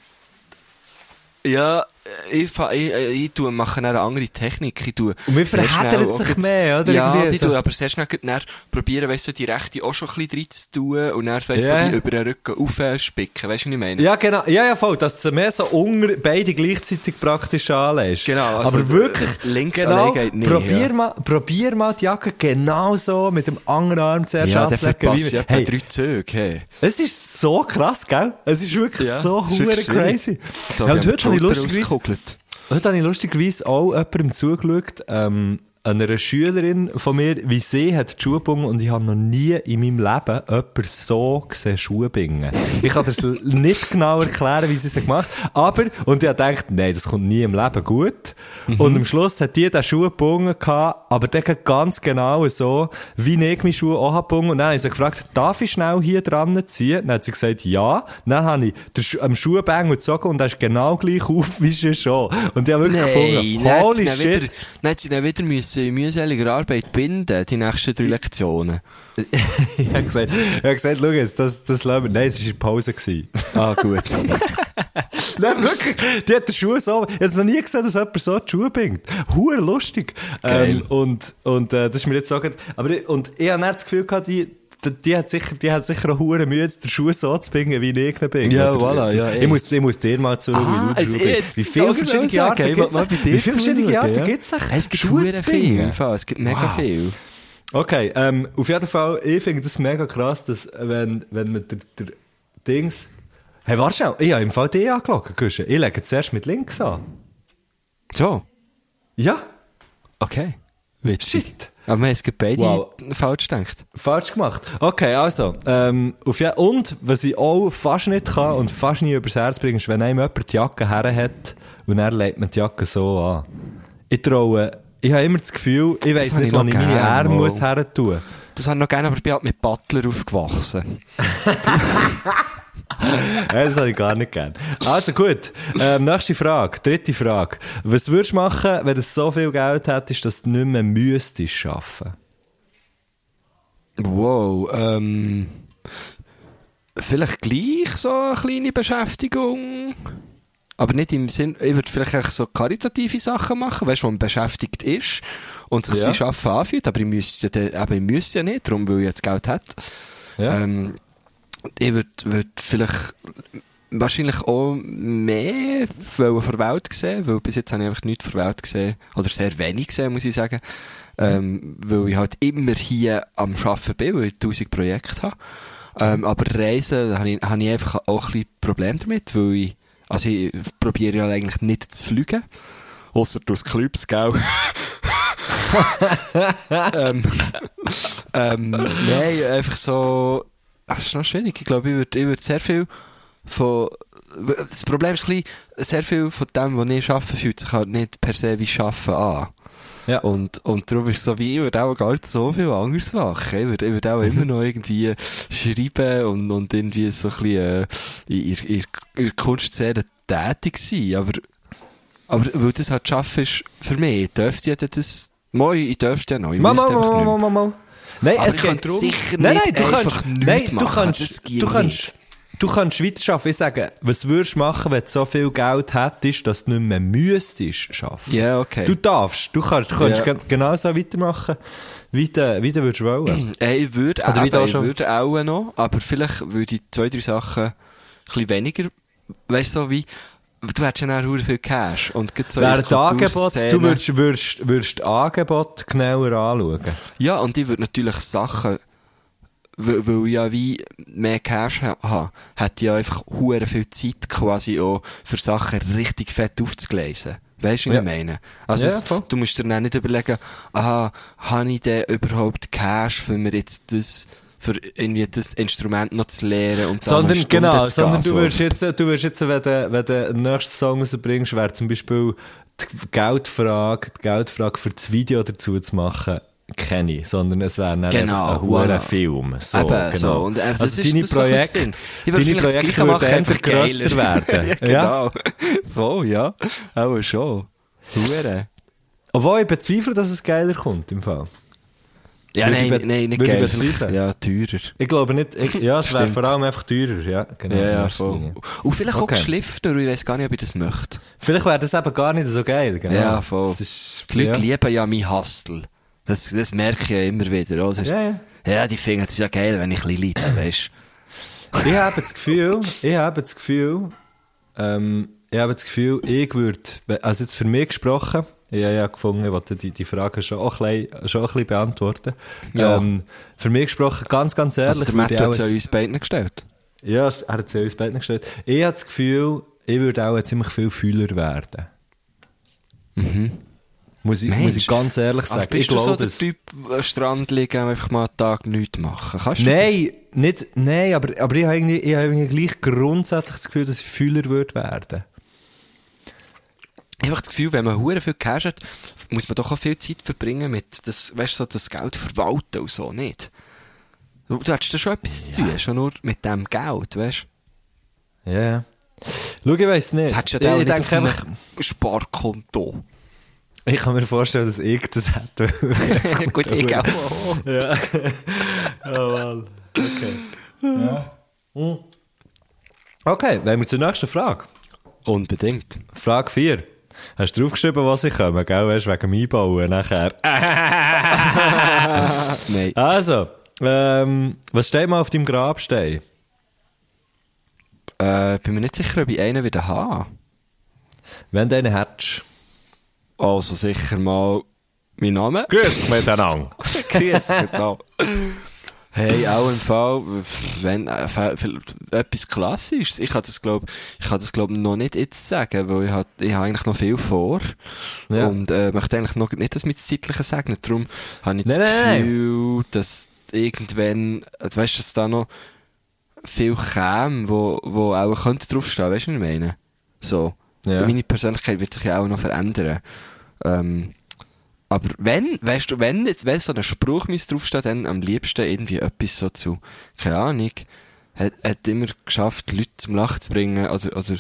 Ja, ich, fa- ich, ich, ich tue, mache eine andere Technik. Ich tue Und wir verheddern sich gleich- mehr, oder? Ja, die so. tue aber sehr schnell dann probieren, weißt du, die rechte auch schon ein bisschen drin zu tun und dann, weißt Ja. so wie über den Rücken aufspicken. Weißt du, was ich meine? Ja, genau. Ja, ja, voll. Dass du mehr so unter, beide gleichzeitig praktisch anlegst. Genau, also, Aber wirklich, äh, links genau, geht nicht, probier, ja. mal, probier mal die Jacke genau so mit dem anderen Arm zuerst ja anzulegen. ja hey. drei Züge. Hey. es ist so krass, gell? Es ist wirklich Ja, so hure crazy. Ja, und heute die habe ich habe lustigerweise auch jemandem zugeschaut, ähm, einer Schülerin von mir, wie sie hat die Schuhe gebunden und ich habe noch nie in meinem Leben jemanden so gesehen Schuhe bingen. Ich kann das <laughs> nicht genau erklären, wie sie es gemacht hat, aber, und ich habe gedacht, nein, das kommt nie im Leben gut. Und am Schluss hat die den Schuh gebunden gehabt, aber der ganz genau so, wie ich meine Schuhe auch gebunden. Und dann habe ich sie gefragt, darf ich schnell hier dran ziehen? Dann hat sie gesagt, ja. Dann habe ich am Schuhbänger gezogen und er ist genau gleich <laughs> auf wie sie schon. Und ich habe wirklich gefunden, dann hat holy shit. Wieder, dann hat sie dann wieder müssen in mühseliger Arbeit binden, die nächsten drei Lektionen. <laughs> ich habe gesagt, ich habe gesagt, schau jetzt, das, das lassen wir. Nein, es war in Pause. Gewesen. Ah, gut. <laughs> Nein, wirklich. Die hat den Schuh so, ich habe noch nie gesehen, dass jemand so die Schuhe bingt. Hure lustig. Ähm, und, und, äh, das ist mir jetzt so, aber ich, und ich habe das Gefühl gehabt, die, die, hat sicher, die hat sicher auch hure Mühe, den Schuh so zu bingen, wie ich ihn bin. Ja, voilà, ja, ich eh. muss, ich muss dir mal zuschauen, Ah, wie du also Wie viele auch verschiedene Arten will gibt's mal Wie viele verschiedene Arten ja. gibt's es? Es gibt Schuhe zu Fall. Es gibt mega Wow. viel. Okay, ähm, auf jeden Fall, ich finde das mega krass, dass, wenn, wenn man der, der Dings, hey, warte schnell, ich habe im Fall die angeloggt, Guschen. Ich lege zuerst mit links an. So. Ja, Okay. Witzig. shit. Aber wir haben es gerade beide Wow. falsch gedacht. Falsch gemacht. Okay, also, ähm, auf je und, was ich auch fast nicht kann und fast nie übers Herz bringe, ist, wenn einem jemand die Jacke her hat und er legt man die Jacke so an. Ich traue, ich habe immer das Gefühl, ich weiss habe nicht, wo noch ich meine Arme muss her tun. Das habe ich noch gerne, aber ich bin halt mit Butler aufgewachsen. <laughs> Das habe ich gar nicht gern. Also gut, ähm, nächste Frage, dritte Frage. Was würdest du machen, wenn du so viel Geld hättest, dass du nicht mehr müsstest arbeiten? Wow, ähm, vielleicht gleich so eine kleine Beschäftigung. Aber nicht im Sinn, ich würde vielleicht so karitative Sachen machen, weißt du, wo man beschäftigt ist und sich Ja. wie Arbeiten anfühlt, aber ich müsste, eben, ich müsste ja nicht, darum, weil ich jetzt Geld hätte. Ja. Ähm, ich würde würd vielleicht wahrscheinlich auch mehr von der Welt sehen, weil bis jetzt habe ich einfach nichts von der Welt gesehen, oder sehr wenig gesehen, muss ich sagen, ähm, weil ich halt immer hier am Arbeiten bin, weil ich tausend Projekte habe. Ähm, aber Reisen, da habe ich, habe ich einfach auch ein bisschen Problem damit, weil ich, also ich probiere ja eigentlich nicht zu fliegen, außer durchs Clubs, gell? <laughs> ähm, ähm, nein, einfach so, das ist noch schwierig. Ich glaube, ich würde, ich würde sehr viel von, das Problem ist ein bisschen, sehr viel von dem, was ich arbeite, fühlt sich halt nicht per se wie Arbeiten an. Ja. Und, und darum ist es so wie, ich würde auch gar nicht so viel anderes machen. Ich würde, ich würde auch immer noch irgendwie schreiben und, und irgendwie so ein bisschen, äh, in, in, in Kunstszene tätig sein. Aber, aber, weil das halt schaffen ist, für mich, dürfte ja das, moi, ich dürfte ja noch, ich Mal, mal, mal, mal, mehr. mal, mal. Nein, Aber es geht darum... sicher nein, nicht nein, du einfach kannst, nein, du machen. kannst, Das geht du kannst, du kannst weiterarbeiten. Ich sage, was würdest du machen, wenn du so viel Geld hättest, dass du nicht mehr müsstest arbeiten? Ja, okay. Du darfst, du kannst, du kannst Ja. gen- genauso weitermachen, wie du, wie du würdest wollen. <clears throat> Äh, ich würde Oder eben, ich würde auch noch, aber vielleicht würde ich zwei, drei Sachen ein bisschen weniger, weißt du, so wie, du hättest ja auch viel Cash und so der Angebot, du würdest, würdest, würdest Angebot genauer anschauen. Ja, und ich würde natürlich Sachen, weil, weil ich ja wie mehr Cash ha- habe, hätte ich ja einfach hure viel Zeit quasi auch für Sachen richtig fett aufzugleisen. Weißt du, wie Ja. ich meine? Also, Ja, es, du musst dir dann nicht überlegen, aha, habe ich denn überhaupt Cash, für mir jetzt das, für irgendwie das Instrument noch zu lernen und Sondern, genau, zu sondern du würdest jetzt, du würdest jetzt, wenn du, wenn du den nächsten Song rausbringst, wäre zum Beispiel die Geldfrage, die Geldfrage für das Video dazu zu machen, kenne ich, sondern es wäre Genau, ein hoher voilà. Film. So, Eben, genau. so. Und, äh, das also ist- deine ist Projekte, deine Projekte würden einfach grösser <laughs> werden. ja, ja? genau. Voll, ja. Auch schon. Hure. Obwohl ich bezweifle, dass es geiler kommt, im Fall. Ja, Würde ich nein, nein, nicht geil. vielleicht- Ja, teurer. Ich glaube nicht, ich, ja, es wäre vor allem einfach teurer, ja. Genau, Ja, ja, voll. Und vielleicht auch Okay. geschliffener, ich weiß gar nicht, ob ich das möchte. Vielleicht wäre das eben gar nicht so geil, genau. Ja, voll. Ist, Die Leute ja. lieben ja mein Hustle. Das, das merke ich ja immer wieder. Ist, Ja, ja. ja, die finden es ja geil, wenn ich ein bisschen leide, weißt Ich habe das Gefühl, ich habe das Gefühl, ähm, ich habe das Gefühl, ich würde, also jetzt für mich gesprochen, ich habe ja gefunden, wollte die, die Frage schon auch ein bisschen, schon ein bisschen beantworten. Ja. Ähm, für mich gesprochen, ganz, ganz ehrlich, Also, der würde Matt hat es ja uns beiden gestellt. ja, er hat es ja uns beiden gestellt. Ich habe das Gefühl, ich würde auch ziemlich viel Fühler werden. Muss ich, muss ich ganz ehrlich Aber sagen. bist ich du so der Typ, am Strand liegen und einfach mal einen Tag nichts machen? Kannst Nein, nicht, nein, aber, aber ich habe irgendwie, ich habe irgendwie gleich grundsätzlich das Gefühl, dass ich Fühler würde werden. das? Ich habe das Gefühl, wenn man hure viel Cash hat, muss man doch auch viel Zeit verbringen mit das, weißt du, so das Geld verwalten und so, nicht? Du, du hättest da schon etwas zu tun, schon nur mit dem Geld, weißt du? Ja, ja. Schau, ich weiss nicht. Das hättest du ja auch ich nicht denke auf einem einfach, Sparkonto. ich kann mir vorstellen, dass ich das hätte. <laughs> Gut, ich auch. <laughs> ja. oh, Mann. Okay. Ja. Hm. Okay, wenn wir zur nächsten Frage. Unbedingt. Frage 4. Hast du draufgeschrieben, was ich komme, gell? Weißt du, wegen dem Einbauen nachher. <laughs> Nein. Also, ähm, was steht mal auf deinem Grabstein? Äh, bin mir nicht sicher, ob ich einen wieder habe. Wenn du einen hättest. Also sicher mal mein Name. Grüß miteinander. <laughs> Grüß, genau. Hey, auch im Fall, wenn, äh, etwas Klassisches. Ich kann das glaub, ich kann das glaub noch nicht jetzt sagen, weil ich hab, ich hab eigentlich noch viel vor. Ja. Und, äh, möchte eigentlich noch nicht das mit Zeitlichen sagen. Darum habe ich das nein, Gefühl, dass irgendwann, äh, du weißt, dass da noch viel käme, wo, wo auch könnte draufstehen, weißt du, was ich meine? So. Ja. Meine Persönlichkeit wird sich ja auch noch verändern. Ähm, aber wenn, weißt du, wenn jetzt, wenn so ein Spruch müsste draufstehen, dann am liebsten irgendwie etwas so zu, keine Ahnung, hat, hat immer geschafft, Leute zum Lachen zu bringen, oder, oder,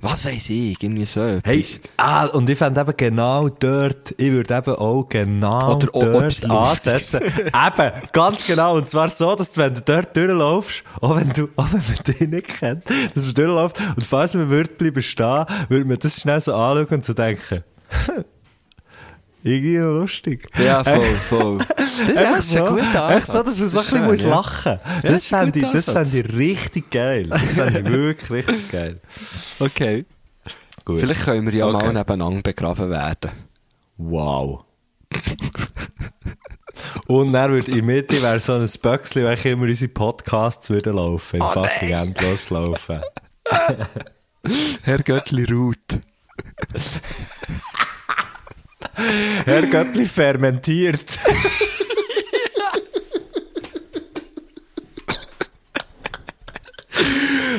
was weiß ich, irgendwie so. Hey, etwas. ah, und ich fände eben genau dort, ich würde eben auch genau Oder dort ansetzen. <laughs> eben, ganz genau. Und zwar so, dass du, wenn du dort durchlaufst, auch wenn du, auch wenn man <laughs> dich nicht kennt, dass man durchläuft, und falls man würde bleiben stehen, würde man das schnell so anschauen und so denken, <laughs> irgendwie lustig. Ja, voll, voll. <laughs> Das, ist ein guter Echt so, dass man so ein bisschen schön, muss ja. lachen das fände ich, das Ansatz. ich richtig geil. Das fände ich <laughs> wirklich richtig geil. Okay. Gut. Vielleicht können wir ja Okay. mal nebeneinander begraben werden. Wow. <laughs> Und dann würde in der Mitte wäre so ein Böckchen, welche immer unsere Podcasts würden laufen, im fucking endlos laufen. Herr Göttli Ruth. Herr Göttli fermentiert. <laughs>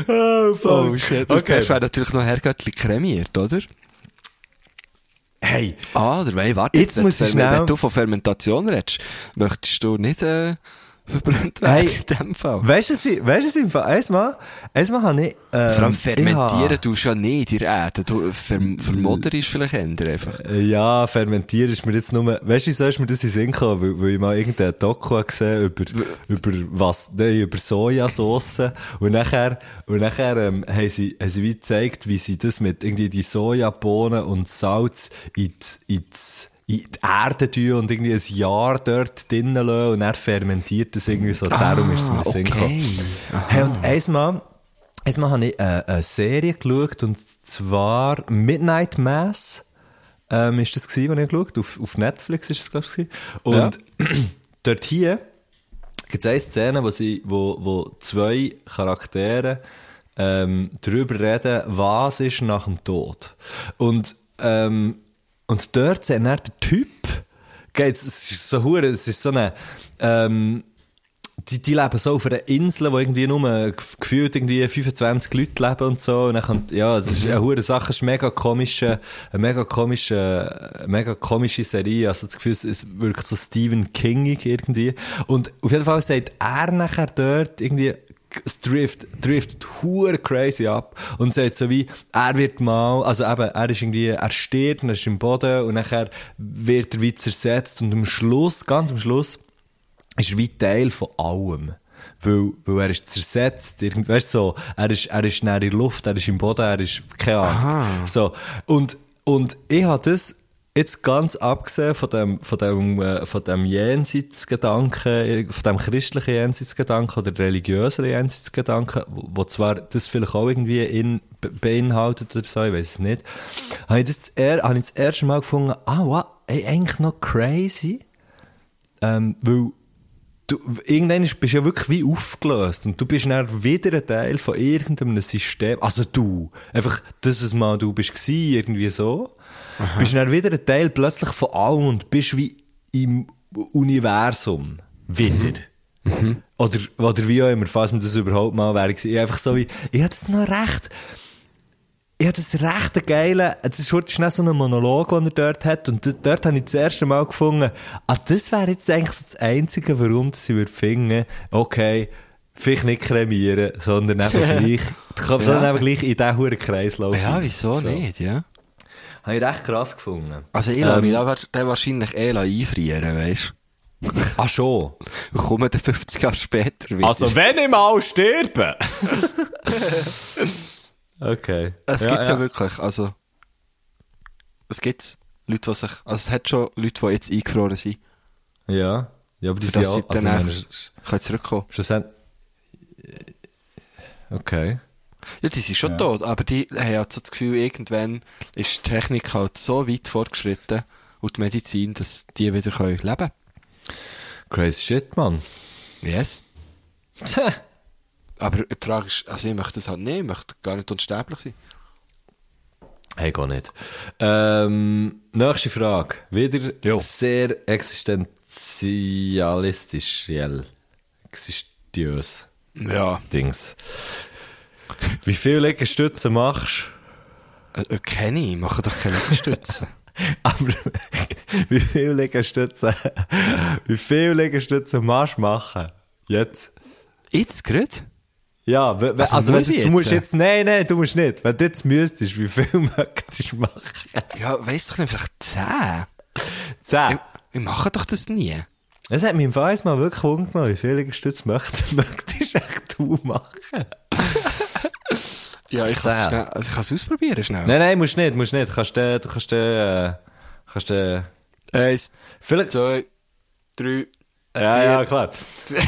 oh, fuck. Oh shit. Und Okay. das wäre natürlich noch Herr Göttli kremiert, oder? Hey, Ah, oder warte, Jetzt wenn, muss ich schnell- wenn du von Fermentation redest, möchtest du nicht, äh, verbrannt Hey, in dem Fall. weißt du, weißt du, Fall, einmal, einmal habe ich, ähm, Vor allem fermentieren tust du ja nicht in der Erde. Du verm vermoderst vielleicht eher einfach. Äh, Ja, fermentieren ist mir jetzt nur, weißt du, wieso ist mir das in Sinn gekommen? Weil, weil ich mal irgendein Doku gesehen über, über was, nein, über Sojasauce. Und nachher, und nachher, ähm, haben sie, haben sie wie gezeigt, wie sie das mit irgendwie die Sojabohnen und Salz in die, in die, in die Erde tun und irgendwie ein Jahr dort drinnen lassen und dann fermentiert das irgendwie so. Darum ist es mir den Sinn gekommen. Hey, und einmal, einmal habe ich äh, eine Serie geschaut, und zwar Midnight Mass. Ähm, ist das gewesen, was ich geschaut Auf, auf Netflix ist das, glaube ich. Und <clears throat> dort hier gibt es eine Szene, wo, sie, wo, wo zwei Charaktere ähm, darüber reden, was ist nach dem Tod. Und, ähm, und dort sehen dann der Typ, geht's, es ist so hure, es ist so eine, ähm, die, die leben so auf einer Insel, wo irgendwie nur gef- gefühlt irgendwie 25 Leute leben und so. Und dann kommt, ja, es ist eine hure Sache, es ist mega komische, eine mega komische, mega komische Serie. Also das Gefühl, es ist wirklich so Stephen Kingig irgendwie. Und auf jeden Fall sagt er nachher dort irgendwie, es drift, driftet hure crazy ab und sagt so wie, er wird mal, also eben, er ist irgendwie, er stirbt er ist im Boden und nachher wird er wie zersetzt und am Schluss, ganz am Schluss, ist wie Teil von allem. Weil, weil er ist zersetzt, irgend, weißt du, so, er ist, er ist näher in der Luft, er ist im Boden, er ist, keine Ahnung. So. Und, und ich habe das jetzt ganz abgesehen von dem, von dem, äh, von dem Jenseitsgedanken, von dem christlichen Jenseitsgedanken oder religiösen Jenseitsgedanken, wo, zwar das vielleicht auch irgendwie in, be- beinhaltet oder so, ich weiß es nicht, habe ich das, habe ich das erste Mal gefunden, ah, wow, ey, eigentlich noch crazy, ähm, weil du, irgendwann ist- bist du ja wirklich wie aufgelöst und du bist dann wieder ein Teil von irgendeinem System. Also du, einfach das, was mal du bist irgendwie so. Bist dann wieder ein Teil plötzlich von allem und bist wie im Universum. Wieder. Oder, oder wie auch immer, falls man das überhaupt mal wäre einfach so wie, ich hätte es noch recht, ich habe das recht geile, es ist schnell so ein Monolog, den er dort hat, und dort habe ich das erste Mal gefunden, ah, das wäre jetzt eigentlich das Einzige, warum ich würde finden, okay, vielleicht nicht kremieren, sondern <laughs> einfach gleich, sondern einfach gleich in diesen huren Kreislauf. Ja, wieso So. nicht, ja? Habe ich recht krass gefunden. Also ich lasse Ähm, mich da wahrscheinlich eh einfrieren, weisst <laughs> Ah, schon? <laughs> du? Ich komme dann 50 Jahre später wieder. Also, wenn ich mal sterbe! Okay. es gibt's ja, wirklich, also... Es gibt's Leute, die sich... Also es hat schon Leute, die jetzt eingefroren sind. Ja. Ja, aber die sind ja auch, also, meine, Können zurückkommen. schlussendlich, okay. Ja, die sind schon tot, aber die haben halt so das Gefühl, irgendwann ist die Technik halt so weit fortgeschritten und die Medizin, dass die wieder können leben können. Crazy shit, man. Yes. Aber die Frage ist, also ich möchte das halt nicht, ich möchte gar nicht unsterblich sein. Hey, gar nicht. Ähm, nächste Frage. Wieder Jo. sehr existenzialistisch. Existiös. Ja. Dings. Wie viele Liegestütze machst Äh, äh, kenne ich, mache doch keine Liegestütze. <laughs> Aber wie viele Liegestütze, wie viele Liegestütze machst du machen? Jetzt? Jetzt gerade? Ja, we- we- Also also, wenn muss du, ich du musst jetzt? jetzt, nein, nein, du musst nicht. Wenn du jetzt müsstest, wie viel <laughs> möchtest du machen? Ja, weiss doch nicht, vielleicht 10. Zehn. Ich, ich mache doch das nie. Es hat mich im Fall mal wirklich wundern, wie viele Liegestütze möchtest, <laughs> möchtest echt du machen? <laughs> Ja, ich kann es Zehn. schnell, also ich kann es ausprobieren schnell. Nein, nein, musst nicht, musst nicht. Du kannst, äh, du kannst, äh, kannst, äh, Eins, vielleicht, zwei, drei. Ja, ja, klar.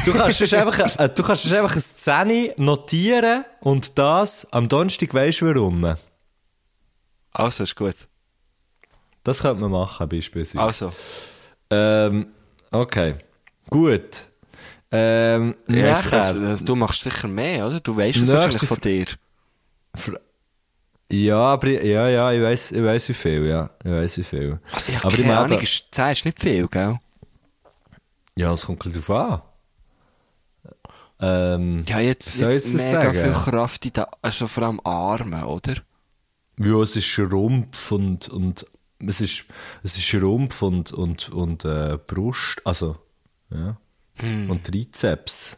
Du kannst sonst einfach, äh, du kannst einfach eine Szene notieren und das am Donnerstag weisst du warum. Also, ist gut. Das könnte man machen, beispielsweise. Also. Ähm, okay. Gut. Ähm, Ja, nachher, also, du machst sicher mehr, oder? Du weißt es wahrscheinlich von dir. ja, aber, ja, ja, ich weiss, ich wie viel, ja. Ich weiss wie viel. Also, ich aber keine meine, Ahnung, ist, 10 ist nicht viel, gell? Ja, es kommt ein bisschen drauf an. Ähm, Ja, jetzt das mega sagen? viel Kraft in den, also vor allem Armen, oder? ja, es ist Rumpf und, und es ist, es ist Rumpf und, und, und äh, Brust, also, ja. Hm. Und Trizeps.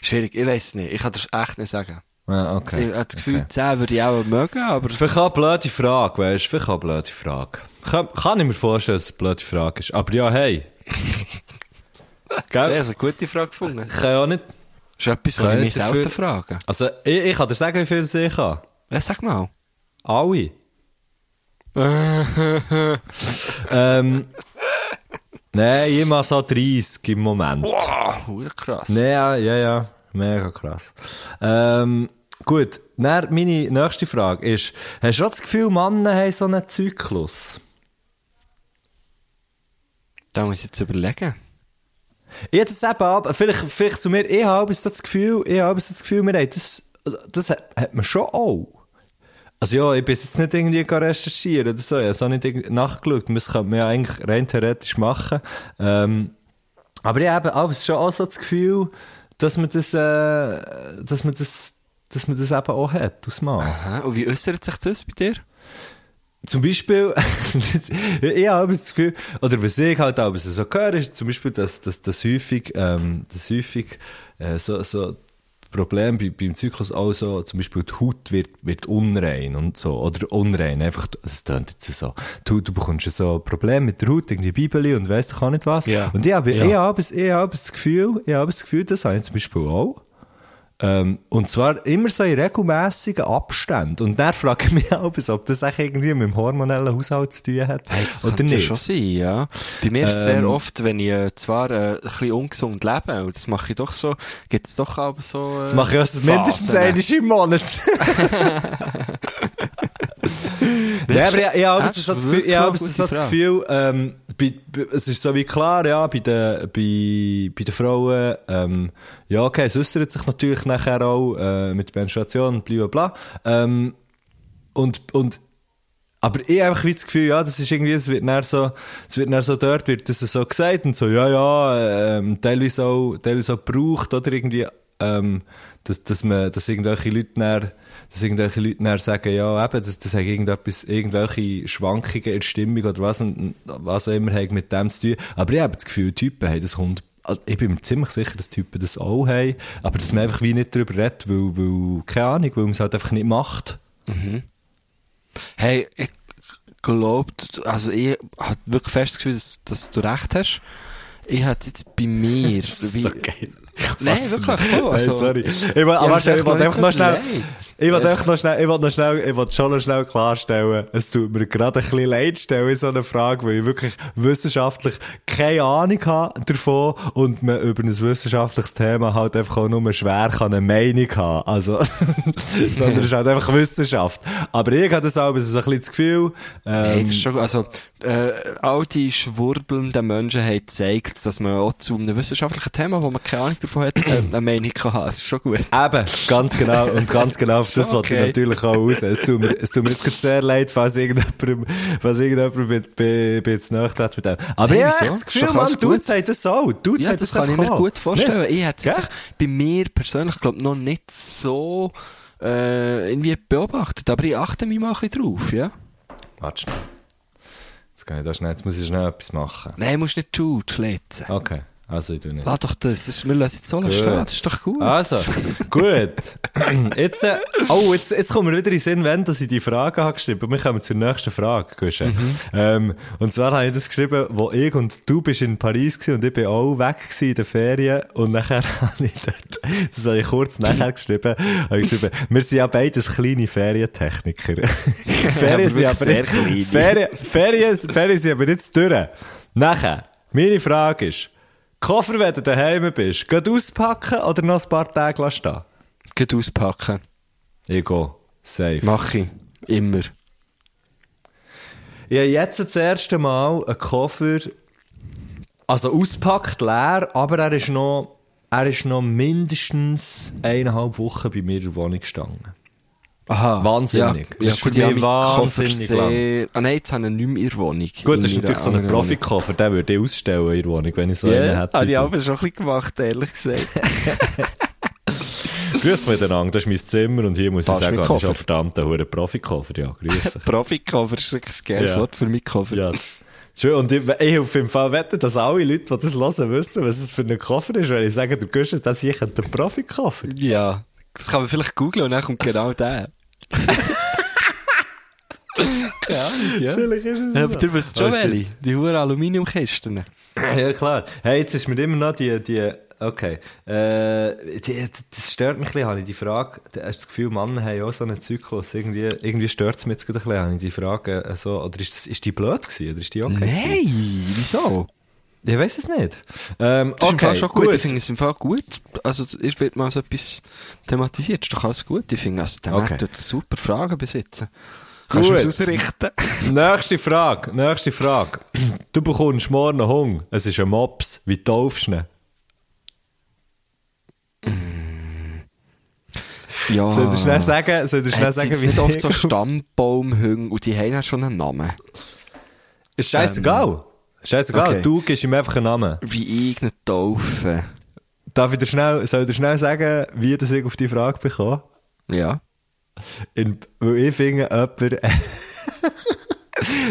Schwierig, ich weiß nicht. Ich kann das echt nicht sagen. Ja, okay. Ich habe das Gefühl, okay. 10 würde ich auch mögen, aber... Vielleicht eine blöde Frage, weißt du? Vielleicht eine blöde Frage. Kann, kann ich mir vorstellen, dass es eine blöde Frage ist. Aber ja, hey. <laughs> Ja, Gell? das ist eine gute Frage gefunden. Ich kann ja nicht. Das ist etwas, Kann was ich ich mich dafür- selten frage. Also, ich, ich kann dir sagen, wie viel es ich habe. Ja, sag mal. Alle. <laughs> ähm. Nein, immer so 30 im Moment. Wow, hure krass. Nee, ja, ja, ja. Mega krass. Ähm, gut. Dann meine nächste Frage ist, hast du auch das Gefühl, Männer haben so einen Zyklus? Da muss ich jetzt überlegen. Hätte es eben ab, vielleicht, vielleicht zu mir, ich habe so das Gefühl, ich habe so das Gefühl, wir haben das, das hat man schon auch. Also ja, ich bin jetzt nicht irgendwie recherchieren oder so, ich habe auch nicht nachgeschaut, das könnte man ja eigentlich rein theoretisch machen. Ähm, aber ich habe aber schon auch so das Gefühl, dass man das, äh, dass man das, dass man das eben auch hat, aus. Aha. Und wie äußert sich das bei dir? Zum Beispiel, <laughs> ich habe das Gefühl, oder was ich halt auch so höre, ist zum Beispiel, dass, dass, dass häufig, ähm, dass häufig äh, so, so Problem bei, beim Zyklus auch so, zum Beispiel die Haut wird, wird unrein und so, oder unrein, einfach, es tönt jetzt so, du, du bekommst so Probleme mit der Haut, irgendwie Bibeli und weiss doch auch nicht was. Ja. Und ich habe, Ja. ich habe, ich habe das Gefühl, ich habe das Gefühl, das habe ich zum Beispiel auch. Ähm, und zwar immer so in regelmäßigen Abständen. Und dann frage ich mich auch, ob das auch irgendwie mit dem hormonellen Haushalt zu tun hat. Hey, das oder nicht. schon sein, ja. Bei mir ist es sehr Ähm, oft, wenn ich äh, zwar äh, ein bisschen ungesund lebe, und das mache ich doch so, gibt es doch aber so... Äh, Das mache ich erst mindestens einmal im Monat. <laughs> <laughs> <laughs> Nein, aber ich, ich habe das das Gefühl, ich habe das. Gefühl ähm, bei, bei, es ist so wie klar, ja, bei den, bei, bei den Frauen, ähm, ja, okay, es äußert sich natürlich nachher auch äh, mit Menstruation bla bla bla. Ähm, und, und aber ich habe einfach wie das Gefühl, ja, das ist irgendwie, es wird näher so, es wird näher so dort, wird das so gesagt und so, ja, ja, ähm, teilweise auch, teilweise auch gebraucht, oder irgendwie, ähm, dass, dass man, dass irgendwelche Leute näher, dass irgendwelche Leute näher sagen, ja, eben, das, das hat irgendetwas, irgendwelche Schwankungen in der Stimmung oder was, und, was auch immer hat mit dem zu tun. Aber ich habe das Gefühl, Typen haben das Hund, also ich bin mir ziemlich sicher, dass Typen das auch haben, aber dass man einfach wie nicht darüber redet, weil, weil, keine Ahnung, weil man es halt einfach nicht macht. Hey, ich glaube, also ich habe wirklich fest das Gefühl, dass, dass du recht hast. Ich hatte jetzt bei mir... <laughs> wie, geil. <laughs> Nein, wirklich, voll. Hey, Also, sorry. Ich will, aber hab's warte, ich will einfach noch schnell, ich will einfach noch schnell, ich will noch schnell, ich will schon noch schnell klarstellen, es tut mir gerade ein bisschen leid stellen in so einer Frage, weil ich wirklich wissenschaftlich keine Ahnung habe davon und man über ein wissenschaftliches Thema halt einfach auch nur schwer kann eine Meinung haben. Also, <laughs> sondern es ist halt einfach Wissenschaft. Aber ich habe das auch so ein bisschen das Gefühl, Hey, ähm, das ist schon, also, äh, all die schwurbelnden Menschen haben gezeigt, dass man auch zu einem wissenschaftlichen Thema, wo man keine Ahnung davon hat, äh, eine Meinung kann haben. Das ist schon gut. Eben, ganz genau, und ganz genau auf <laughs> das wollte ich okay. natürlich auch raus. Es tut mir, es tut mir jetzt sehr leid, falls irgendjemand, falls irgendjemand mit, bei, bei jetzt mit dem. Aber Hey, ich habe das Gefühl, man, du sagst das auch. Du Ja, sagst das kann ich mir auch. gut vorstellen. Nicht? Ich hätte jetzt bei mir persönlich, glaube noch nicht so äh, irgendwie beobachtet, aber ich achte mich mal ein bisschen drauf, ja? Warte schnell. Jetzt, kann ich da schnell, jetzt muss ich schnell etwas machen. Nein, musst nicht Schuhe schlitzen. Okay, also ich tu nicht. Lass doch das, das ist, wir lassen jetzt so stehen, das ist doch gut. Also, gut. <laughs> Jetzt, äh, oh, jetzt, jetzt kommen wir wieder in den Sinn, wenn dass ich die Frage habe geschrieben. Wir kommen zur nächsten Frage, Guschen. Mhm. Ähm, und zwar habe ich das geschrieben, wo ich und du bist in Paris gewesen und ich bin auch weg gewesen in den Ferien und nachher <laughs> habe ich dort, das habe ich kurz nachher geschrieben, habe ich geschrieben, wir sind ja beides kleine Ferientechniker. <laughs> Ferien sind aber sehr nicht, kleine. Ferien, Ferien, Ferien sind aber nicht durch. Nachher, meine Frage ist, Koffer, wenn du daheim bist, geht auspacken oder noch ein paar Tage stehen? Geht auspacken. Ich gehe. Safe. Mach ich. Immer. Ich habe jetzt das erste Mal einen Koffer, also auspackt, leer, aber er ist noch, er ist noch mindestens eineinhalb Wochen bei mir in der Wohnung gestanden. Aha. Wahnsinnig. Ja, Das ja ist ich meinen Koffer wahnsinnig sehr... Ah nein, jetzt habe ich nicht mehr in der Wohnung. Gut, das ist natürlich so ein. Profikoffer, den würde ich ausstellen in der Wohnung, wenn ich so Ja, einen hätte. habe ich aber schon ein bisschen gemacht, ehrlich gesagt. <laughs> Grüß miteinander, das ist mein Zimmer und hier muss Passt ich sagen, ich habe Koffer. verdammt einen Profikoffer. Ja, grüß dich. <laughs> Profikoffer ist wirklich ein geiles. Wort für Mitkoffer. ja. Schön, und ich, ich auf jeden Fall wette, dass alle Leute, die das hören, wissen, was es für ein Koffer ist, weil ich sage, der Guschen, das hier ein Profikoffer. Ja. Das kann man vielleicht googlen und dann kommt genau der. <laughs> ja, ja. Vielleicht ist es Ja, aber du wisst schon welche. Die hohen Aluminiumkisten. Ja, klar. Hey, jetzt ist mir immer noch die, die, okay. Äh, die, das stört mich ein bisschen, habe ich die Frage, hast du das Gefühl, Männer haben auch so einen Zyklus, irgendwie, irgendwie stört es mich jetzt ein bisschen, habe ich die Frage, äh, so, oder ist, das, ist die blöd gewesen, oder ist die okay gewesen? Nein, wieso? Ich weiß es nicht. Ähm, Das ist im okay, Fall schon gut. Ich finde es im Fall gut. Also, es wird mal so etwas thematisiert. ist doch alles gut. Ich finde, also, der Okay. tut super Fragen besitzen. Kannst du Gut. es ausrichten? <laughs> Nächste Frage, nächste Frage. <clears throat> Du bekommst morgen Hunger, es ist ein Mops, wie taufst du ihn? Ja. Soll ich schnell sagen, soll ich schnell sagen, wie nicht oft so <laughs> ich- Stammbaumhünge und die haben ja schon einen Namen. Ist scheißegal. Scheißegal, okay. du gibst ihm einfach einen Namen. Wie ihn taufe. Darf ich dir schnell, soll ich dir schnell sagen, wie das ich auf die Frage bekomme? Ja. In, weil ich finde, jemand, <laughs>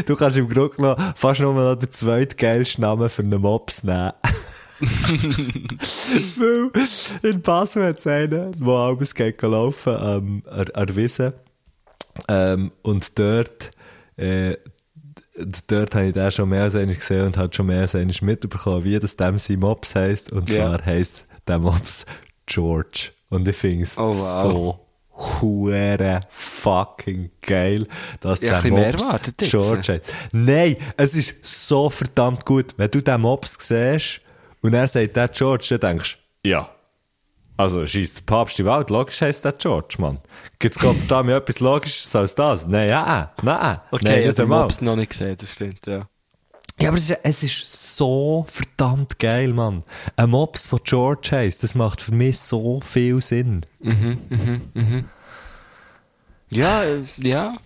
du kannst im Grunde genommen fast nur noch den zweitgeilsten Namen für einen Mops nehmen. <laughs> weil in Basel hat es einen, der abends geht laufen, ähm, Wiese. Ähm, und dort, äh, dort habe ich den schon mehr als einmal gesehen und hat schon mehr als einmal mitbekommen, wie das dem sein Mops heisst. Und Ja. zwar heisst der Mops George. Und ich finde es Oh, wow. so hure fucking geil, dass Ja, der Mops. George heißt. Nein, es ist so verdammt gut. Wenn du den Mops siehst und er sagt der George, dann denkst du, ja. Also, scheiss der Papst die Welt, logisch heisst der George, Mann. Gibt's Gott da mir etwas Logisches als das? Nein, ja, nein. Okay, nein, ich habe. Mops noch nicht gesehen, das stimmt, ja. Ja, aber es ist, es ist so verdammt geil, Mann. Ein Mops, der George heisst, das macht für mich so viel Sinn. Ja, äh, ja.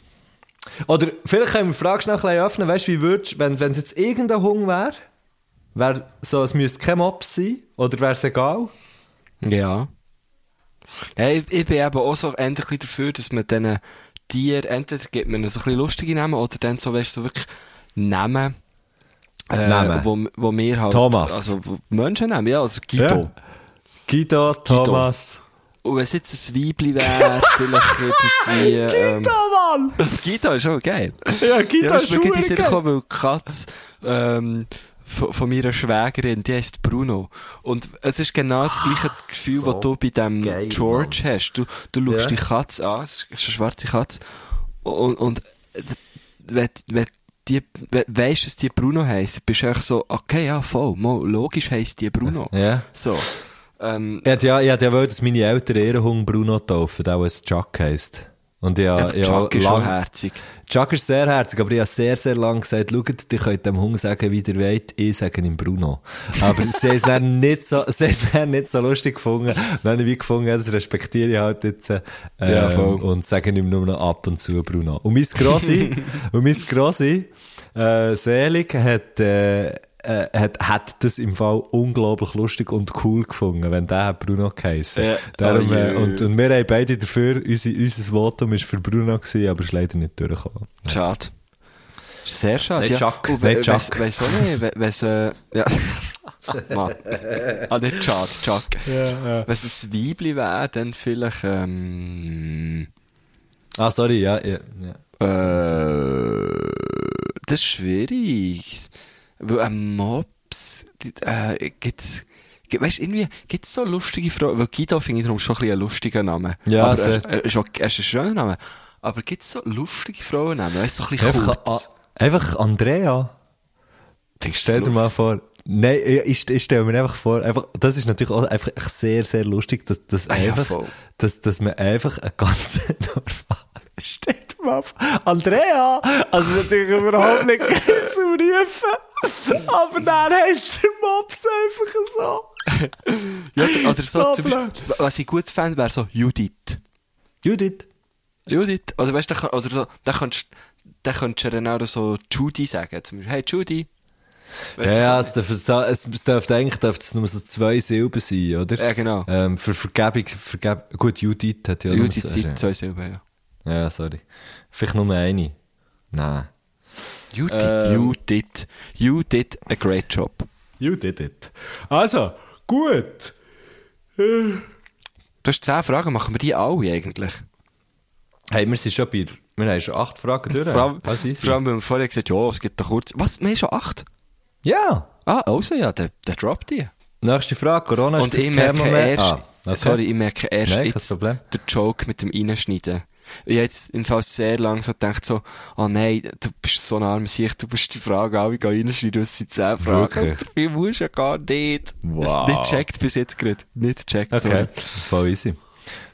Oder vielleicht können wir die Frage schnell ein bisschen öffnen, weißt du, wie würdest wenn wenn es jetzt irgendein Hund wäre, wäre so, es müsste kein Mops sein, oder wäre es egal? Ja. ja ich, ich bin eben auch so endlich wieder dafür, dass man diesen Tieren, entweder gibt man so ein bisschen lustige Namen, oder dann so, weißt du, so wirklich Namen, äh, Namen. Wo, wo wir halt, Thomas. also Menschen nehmen, ja, also Guido. Ja. Guido, Thomas. Und wenn es jetzt ein Weibli wäre, <laughs> vielleicht irgendwie, ähm, Mann! Guido ist schon geil. Ja, Guido ja, ist in Sinn geil. gekommen, weil die Katze, ähm, von, von meiner Schwägerin, die heisst Bruno. Und es ist genau das gleiche Gefühl, so das du bei dem geil, George hast. Du, du schaust Ja. die Katze an, es ist eine schwarze Katze, und, und, wenn, wenn die, we- weisst, dass die Bruno heisst, bist du echt so, okay, ja, voll, mal, logisch heisst die Bruno. Ja. So. Ähm, Ich hätte ja, ich hätte ja wollen, dass meine Eltern ihren Hund Bruno taufen, der was Chuck heisst. Und ja, aber ja, Chuck ist schon lang- herzig. Chuck ist sehr herzig, aber ich habe sehr, sehr lange gesagt, schaut, ihr könnt dem Hund sagen, wie ihr wollt, ich sage ihm Bruno. Aber sie haben es dann <laughs> nicht so, sie haben es dann nicht so lustig gefunden. Dann habe ich wie gefunden, ja, das respektiere ich halt jetzt, äh, Ja, voll. und sage ihm nur noch ab und zu Bruno. Und mein Grossi, <laughs> und mein Grossi, äh, Selig hat, äh, äh, hat, hat das im Fall unglaublich lustig und cool gefunden, wenn der hat Bruno geheissen. Ja. Darum, Oh, äh, und, und wir haben beide dafür, unser, unser Votum ist für Bruno gewesen, aber ist leider nicht durchgekommen. Schade. Sehr schade, Nicht ja. Chuck, Und nicht Chuck. Weiss auch nicht, we- weiss, äh, ja. <laughs> Mann. Ah, nicht Chuck, Chuck. Wenn es ein Weibli wäre, dann vielleicht, ähm, Ah, sorry, ja, ja, ja. äh, das ist schwierig. Weil ein Mops, die- äh, gibt's, gibt- weißt du, irgendwie, gibt's so lustige Frauen, weil Guido finde ich darum schon ein bisschen einen lustigen Namen. Ja, aber sehr. er, ist auch, er ist ein schöner Name. Aber gibt's so lustige Frauennamen? Weißt du, so ein bisschen Einfach, kurz? a- einfach Andrea. Denkst Stell dir mal vor. Nein, ich, ich, stelle mir einfach vor, einfach, das ist natürlich auch einfach sehr, sehr lustig, dass, dass Ah ja, einfach, voll. dass, dass man einfach ein ganz <laughs> <laughs> dir mal vor, Andrea! Also natürlich überhaupt nicht <laughs> zu rufen, aber dann heisst der Mops einfach so. <laughs> Ja, oder so, So zum Beispiel, was ich gut fände, wäre so Judith. Judith. Judith. Oder weißt du, da oder so, da kannst, da könntest du dann auch so Judy sagen. Zum Beispiel, hey Judy. Ja, ja, es dürfte, es, es dürfte eigentlich dürfte es nur so zwei Silben sein, oder? Ja, genau. Ähm, für Vergebung, Vergebung, gut, Judith hat ja nur Judith sind zwei Silben, ja. Ja, sorry. Vielleicht nur eine. Nein. Judith, Ähm. you did, you did a great job. You did it. Also, gut. Du hast zehn Fragen, machen wir die alle eigentlich? Hey, wir sind schon bei, wir haben schon acht Fragen durch. Vor allem, Was ist vor allem, weil wir vorher gesagt haben, ja, es gibt doch kurz. Was? Wir haben schon acht? Ja. Ah, also ja, der, der droppt die. Nächste Frage. Corona ist Und das ich merke erst, Ah, okay. sorry, ich merke erst Nein, jetzt den Joke mit dem Reinschneiden. Ich habe jetzt im Fall sehr lange so gedacht so, oh nein, du bist so ein armer Sicht, du musst die Frage alle reinschneiden, es sind zehn Fragen. Wirklich? Und dafür musst du ja gar nicht. Wow. Nicht checkt bis jetzt gerade. Nicht checkt, Okay. sorry. Voll easy.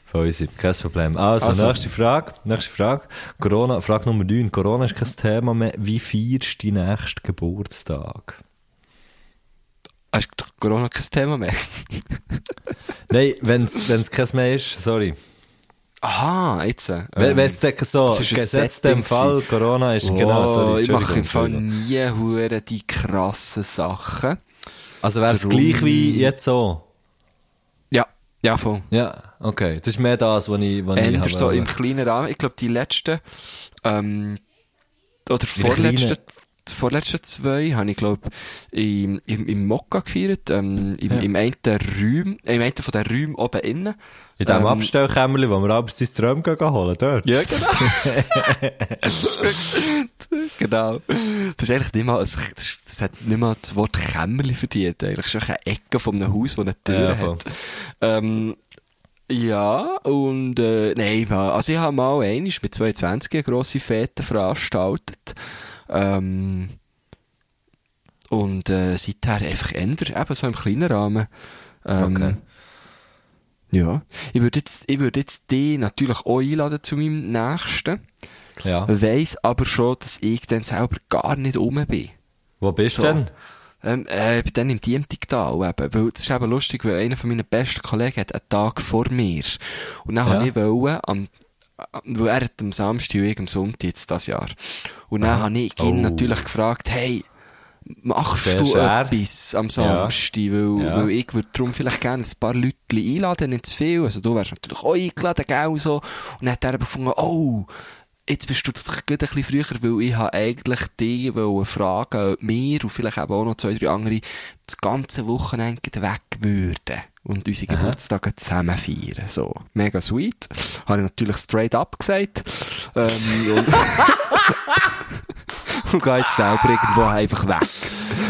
Voll easy. Kein Problem. Also, Also. nächste Frage. Nächste Frage. Corona, Frage Nummer 9. Corona ist kein Thema mehr. Wie feierst du deinen nächsten Geburtstag? Hast du Corona kein Thema mehr? Nein, wenn es kein mehr ist, sorry. Aha, jetzt. Äh, Wenn es so, gesetzt im Fall, Corona ist, genau, sorry. ich mache im Fall nie hure die krassen Sachen. Also wäre es gleich wie jetzt so? Ja, ja, voll. Ja, okay. Das ist mehr das, was ich, was ich Änder habe so im kleinen Rahmen. Ich glaube, die letzten, ähm, oder vorletzten, vorletzten zwei habe ich, glaube im, im, im Mokka gefeiert, ähm, im, Ja. im einen äh, im einen von den Räumen oben innen. In dem Ähm, Abstellkämmerli, wo wir abends dein Träum gehen holen, dort. Ja, genau. <laughs> genau. Das ist eigentlich nicht mal, das, das, das hat nicht mal das Wort Kämmerli verdient. Eigentlich ist einfach eine Ecke von einem Haus, das eine Tür Ja, hat. Ähm, ja, und, äh, nein, also ich habe mal einmal mit 22 eine grosse Fete veranstaltet. Ähm, und, äh, seither einfach ändern, eben so im kleinen Rahmen. Ähm, Okay. Ja. Ich würde jetzt, ich würde jetzt die natürlich auch einladen zu meinem nächsten. Ja. Weiss aber schon, dass ich dann selber gar nicht rum bin. Wo bist du So. denn? Ähm, äh, ich bin dann im Diemtigtal eben. Weil, das ist eben lustig, weil einer von meinen besten Kollegen hat einen Tag vor mir. Und dann Ja. habe ich wollen, am, hat am Samstag und am Sonntag jetzt das Jahr. Und dann habe ich ihn Oh. natürlich gefragt, hey, machst Sehr du schwer. etwas am Samstag? Weil, Ja. weil ich würde darum vielleicht gerne ein paar Leute einladen, nicht zu viel. Also du wärst natürlich auch eingeladen, gell, so. Und dann hat er gefunden, oh, jetzt bist du gerade ein bisschen früher, weil ich habe eigentlich dich fragen, ob wir und vielleicht eben auch noch zwei, drei andere das ganze Wochenende weg würden und unsere Geburtstage zusammen feiern. So, mega sweet. Habe ich natürlich straight up gesagt. Ähm, und, <laughs> und gehe jetzt selber irgendwo einfach weg.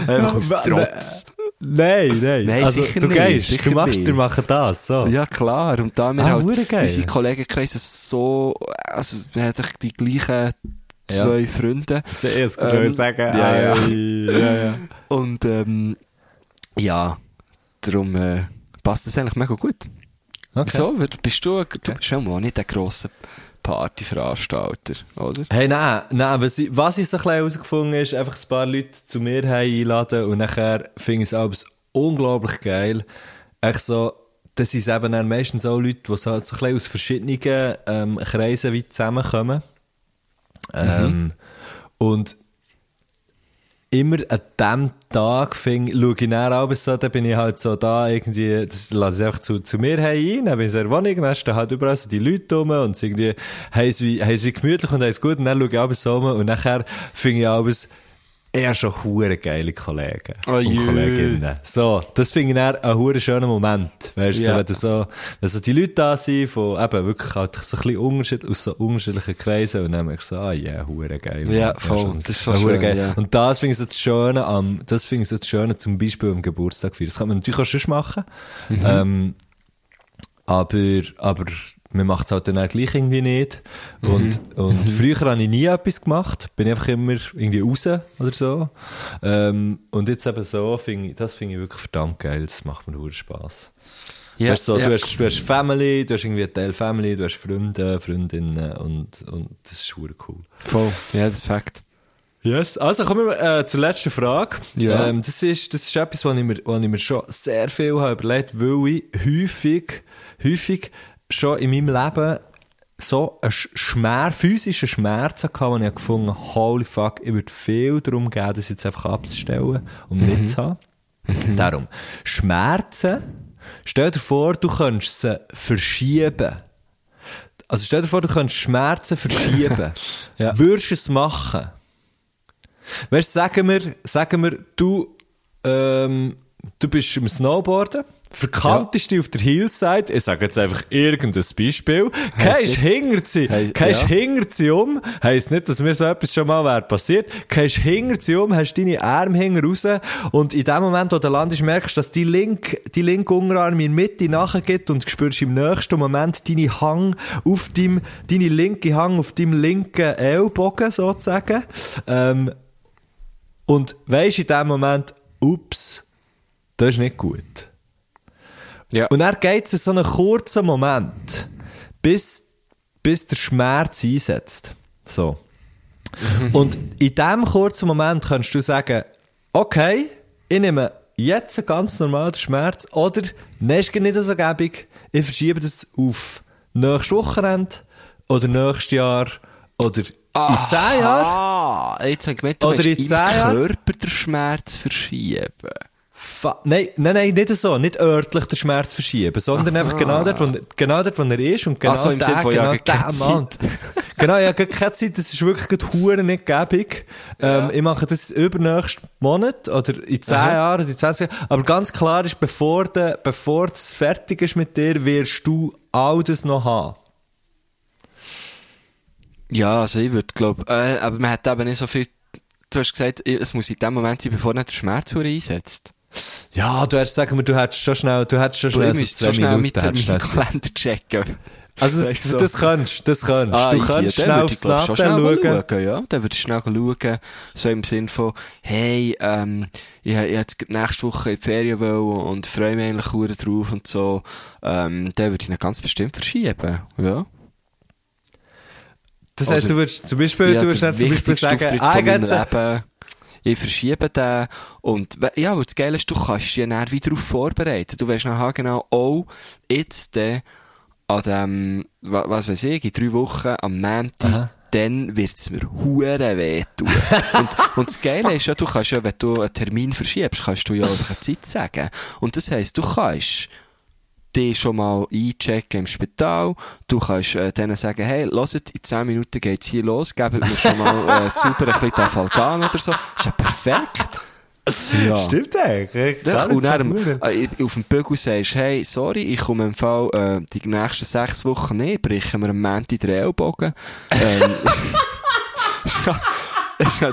Einfach aus Trotz. Nein, nein. Nein, also, sicher du nicht, gehst, sicher du machst, nicht. wir machen das, so. Ja, klar. Und da wir Ah, halt unsere Kollegenkreise so, also, wir haben sich die gleichen zwei Freunde. Zuerst Ähm, sagen, ja, ja. ja, ja. Und, ähm, ja, darum, äh, passt das eigentlich mega gut. Okay. Wieso? Weil Bist du, du bist schon mal nicht ein grosser Partyveranstalter, oder? Hey, nein, nein, was ich, was ich so ein bisschen herausgefunden habe, ist, einfach ein paar Leute zu mir einladen und nachher finde ich es alles unglaublich geil. Echt so, das sind eben dann meistens auch Leute, die so, so ein bisschen aus verschiedenen ähm, Kreisen weit zusammenkommen. Ähm, und immer an dem Tag fing, schaue ich dann abends so, dann bin ich halt so da irgendwie, das lasse ich einfach zu, zu mir heim, dann bin ich in der Wohnung, dann stehen halt überall so die Leute rum und es irgendwie, haben es wie, haben es wie gemütlich und haben es gut und dann schaue ich abends so um und nachher fing ich abends eher schon hure geile Kollegen Oh und je. Kolleginnen. So, das finde ich dann ein hure schöner Moment. Weißt du, Ja. so, wenn, du so, wenn so die Leute da sind, von eben wirklich halt so ein bisschen unterschied, aus so unterschiedlichen Kreisen und dann merke ich so, ah ja, yeah, hure geil. Ja, Mann. voll. schon- Das ist schon schön, geil. ja. Und das finde ich so das Schöne am, das finde ich so das Schöne zum Beispiel am Geburtstag feiern. Das kann man natürlich auch schon machen. Mhm. Ähm, aber, aber, man macht es halt dann auch gleich irgendwie nicht. Und, Mhm. und früher habe ich nie etwas gemacht. Bin einfach immer irgendwie raus oder so. Ähm, und jetzt eben so, finde ich, das finde ich wirklich verdammt geil. Das macht mir nur Spass. Ja, weißt, du, so, ja. du, hast, du hast Family, du hast irgendwie einen Teil Family, du hast Freunde, Freundinnen und, und das ist schon cool. Voll. Ja, das ist Fakt. Yes. Also kommen wir äh, zur letzten Frage. Ja. Ähm, das, ist, das ist etwas, was ich, mir, was ich mir schon sehr viel habe überlegt weil ich häufig, häufig schon in meinem Leben so einen Sch- Schmerz, physischen Schmerz hatte, wo ich gefunden habe, holy fuck, ich würde viel darum geben, das jetzt einfach abzustellen und nicht zu haben. Darum, Schmerzen, stell dir vor, du könntest sie verschieben. Also stell dir vor, du könntest Schmerzen verschieben. <laughs> Ja. Würdest du es machen? Weißt du, sagen wir, sagen wir, du, ähm, du bist im Snowboarden, verkantest dich auf der Hillside, ich sage jetzt einfach irgendein Beispiel, nicht- hinter sie, gehst ja. hinter sie um, heisst nicht, dass mir so etwas schon mal wäre passiert, gehst hinter sie um, hast deine Arme hinten raus und in dem Moment, wo du landest, merkst du, dass die linke, die linke Unterarm in die Mitte nachgeht und spürst im nächsten Moment deine Hang auf deinem, deine linke Hang auf deinem linken Ellbogen sozusagen, ähm, und weisst in dem Moment, ups, das ist nicht gut. Ja. Und dann geht es so einen kurzen Moment, bis, bis der Schmerz einsetzt. So. Und in diesem kurzen Moment kannst du sagen, okay, ich nehme jetzt ganz normal den Schmerz, oder, nein, ist nicht so gäbig, ich verschiebe das auf nächstes Wochenende, oder nächstes Jahr, oder in zehn Jahren. Ah, jetzt habe ich gemeint, du Oder in im zehn Jahren? Körper den Schmerz verschieben. Nein, nein, nein, nicht so. Nicht örtlich den Schmerz verschieben, sondern einfach genau dort, wo, genau dort, wo er ist und genau Ach so, im Sinne von, genau ja, der Mann. genau, ja, keine Zeit, das ist wirklich gerade hure nicht gäbig. Ähm, ich mache das übernächsten Monat oder in 10 Jahren oder in 20 Jahren. Aber ganz klar ist, bevor de, bevor es fertig ist mit dir, wirst du all das noch haben. Ja, also ich würde glaube, äh, aber man hat eben nicht so viel, du hast gesagt, es muss in dem Moment sein, bevor nicht der Schmerz einsetzt. Ja, du hättest sagen du hättest schon schnell, du hättest schon Du, schnell so zwei schnell Minuten, mit, dem- mit Kalender checken. Also, das, du so. das kannst, das kannst. Ah, du easy. kannst Ja, schnell aufs schnell schauen. schauen. Ja, dann würde ich schnell schauen, so im Sinn von, hey, ähm, ich, ich jetzt nächste Woche in die Ferien wollen und freue mich eigentlich hure drauf und so, ähm, dann würde ich ihn ganz bestimmt verschieben, ja. Das heißt, du würdest zum Beispiel, Ja, du würdest dann zum Beispiel sagen, ah. Ich verschiebe den. Und, ja, weil das Geile ist, du kannst dich ja dann wieder darauf vorbereiten. Du weißt nachher genau, oh, jetzt, äh, an dem, wa- was weiß ich, in drei Wochen, am Montag, dann wird's mir hure weh tun. und, und das Geile ist ja, du kannst ja, wenn du einen Termin verschiebst, kannst du ja einfach eine Zeit sagen. Und das heisst, du kannst die schon mal einchecken im Spital. Du kannst äh, denen sagen, hey, hört, in 10 Minuten geht's hier los, gebt mir schon mal äh, <laughs> super ein bisschen Tafalgan oder so. Ist ja perfekt. Ja. Stimmt eigentlich. Ja, und dann äh, auf dem Bügel sagst, hey, sorry, ich komme im Fall äh, die nächsten sechs Wochen nicht, brechen wir am Montag den Ellbogen. ähm, <laughs>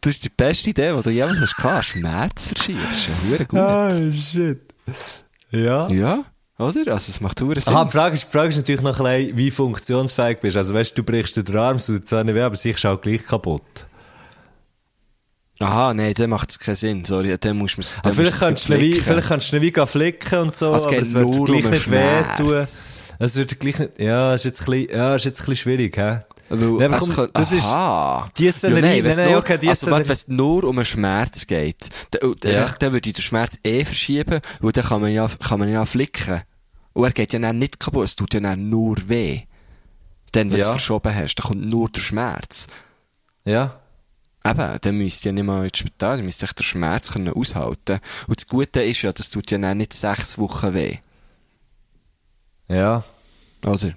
das ist die beste Idee, die du jemals hast gehabt. Schmerz ist ja gut. Ah, shit. Ja. Ja, oder? Also, es macht verdammt Sinn. Aha, die Frage, ist, die Frage ist natürlich noch ein bisschen, wie funktionsfähig bist. Also, weißt du, du brichst dir den Arm, tut zwar nicht weh, aber sich ist auch gleich kaputt. Aha, nein, dann macht es keinen Sinn, sorry, dann muss man es Aber vielleicht kannst du ihn wie, vielleicht kannst du ihn wie gehen flicken und so, es aber es wird dir nur gleich um nicht wehtun. Es wird gleich nicht, ja, ist jetzt ein bisschen, ja, ist jetzt ein bisschen schwierig, hä? Weil es komm, könnte- das ist, Aha. die Szenerie, ja, nein, nein, nur, okay, die also, wenn es nur um einen Schmerz geht, dann, dann, Ja. dann würde ich den Schmerz eh verschieben, weil dann kann man ja, kann man ja flicken. Und er geht ja dann nicht kaputt, es tut ja dann nur weh. Dann, wenn du Ja. es verschoben hast, dann kommt nur der Schmerz. ja. Eben, dann müsst ihr nicht mal ins Spital, dann müsst ihr den Schmerz können aushalten. Und das Gute ist ja, das tut ja dann nicht sechs Wochen weh. Ja. Oder?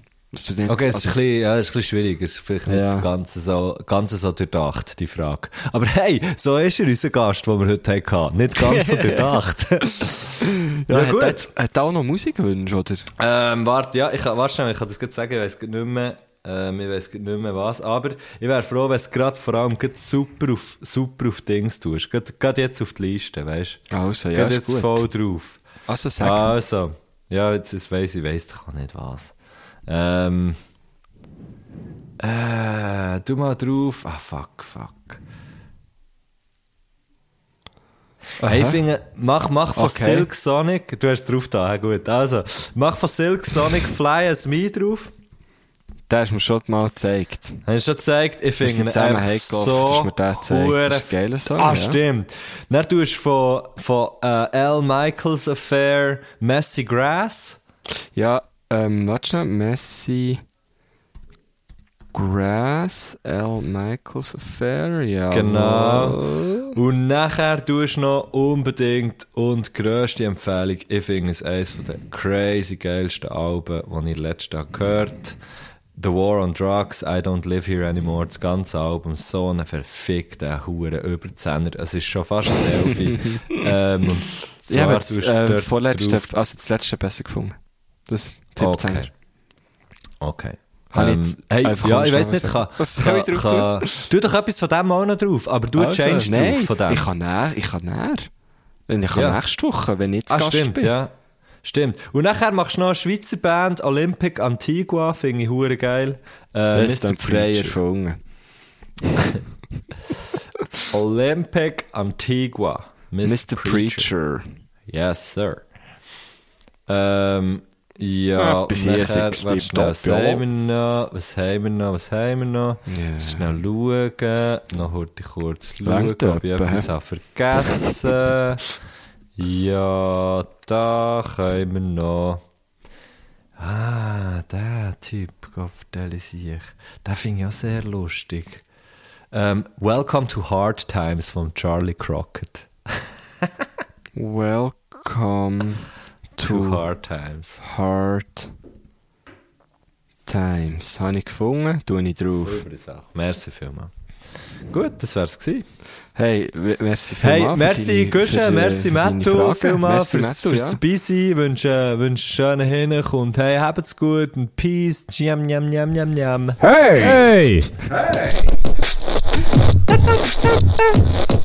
Nicht, Okay, es ist, also- ein bisschen, ja, es ist ein bisschen schwierig. Es ist vielleicht nicht Ja. ganz so, ganz so durchdacht, die Frage. Aber hey, so ist er unser Gast, den wir heute hatten. Nicht ganz so durchdacht. <laughs> ja, ja, hat, gut. Hat, hat auch noch Musikwünsche, oder? ähm, warte, ja, ich warte schnell, ich kann das gerade sagen, ich grad nicht mehr, ähm, ich grad nicht mehr was, aber ich wäre froh, wenn es gerade vor allem grad super auf, super auf Dings tust. Gerade, jetzt auf die Liste, weißt du? Also, ja, Gerade ist jetzt gut. voll drauf. Also, sag Also, ja, jetzt, jetzt weiss ich, weiss doch auch nicht was. Ähm, äh, du mal drauf. Ah, fuck, fuck. Hey, ich finde, mach, mach von Okay. Silk Sonic, du hast drauf da, gut, also, mach von Silk Sonic Fly as Me drauf. Der hast du mir schon mal gezeigt. Hast du schon gezeigt? Ich finde ihn einfach so. Das ist ein geiler Song, Ah, ja. stimmt. Dann tust du von, von äh, Al Michaels Affair Messy Grass. Ja, ähm, warte schnell, Messi, Grass, L. Michaels Affair, ja. Genau. Und nachher tust du noch unbedingt und grösste Empfehlung, ich finde es eines der crazy geilsten Alben, die ich letztes Jahr gehört The War on Drugs, I Don't Live Here Anymore, das ganze Album, so ein verfickter Hure Überzehner. Es ist schon fast ein Selfie. <laughs> ähm, Ja, aber das, äh, vorletzte, also das letzte besser gefunden. Das 17. Okay. Okay. Habe ich Ähm, jetzt hey, ja, ich mal nicht, kann, Was kann, ich drauf kann, tu doch etwas von dem auch noch drauf, aber du Also, changest nein, drauf von dem. ich kann näher, ich kann näher. Wenn ich kann Ja. nächste Woche, wenn ich jetzt ah, Gast stimmt, bin. ja. Stimmt. Und nachher machst du noch eine Schweizer Band, Olympic Antigua, finde ich hure geil. Äh, Das ist dann frei Preacher. erfunden. <laughs> Olympic Antigua. Mr. Preacher. Yes, sir. Ähm, ja, Etwas und hier, nachher, 60 warte schnell, was ja. haben wir noch, was haben wir noch, was haben wir noch? Ja. Schnell schauen, noch heute kurz schauen, Langt ob ich etwa, etwas habe vergessen. <laughs> ja, da können wir noch... Ah, der Typ, Gott ich sich. Den finde ich auch sehr lustig. Ähm, Welcome to Hard Times von Charlie Crockett. <laughs> Welcome To Hard Times. Hard Times. Habe ich gefunden, tue ich drauf. Saubere Sache. Merci vielmals. Gut, das wär's gewesen. Hey, merci Hey, vielmals. für merci Guschen, merci Mattu, Fragen. vielmals Merci fürs, Mattu, fürs ja. Wünsche, wünsche schönen Hinweis hey, habt's gut und Peace. Njam, njam, njam, njam, njam. Hey! Du, <laughs> du,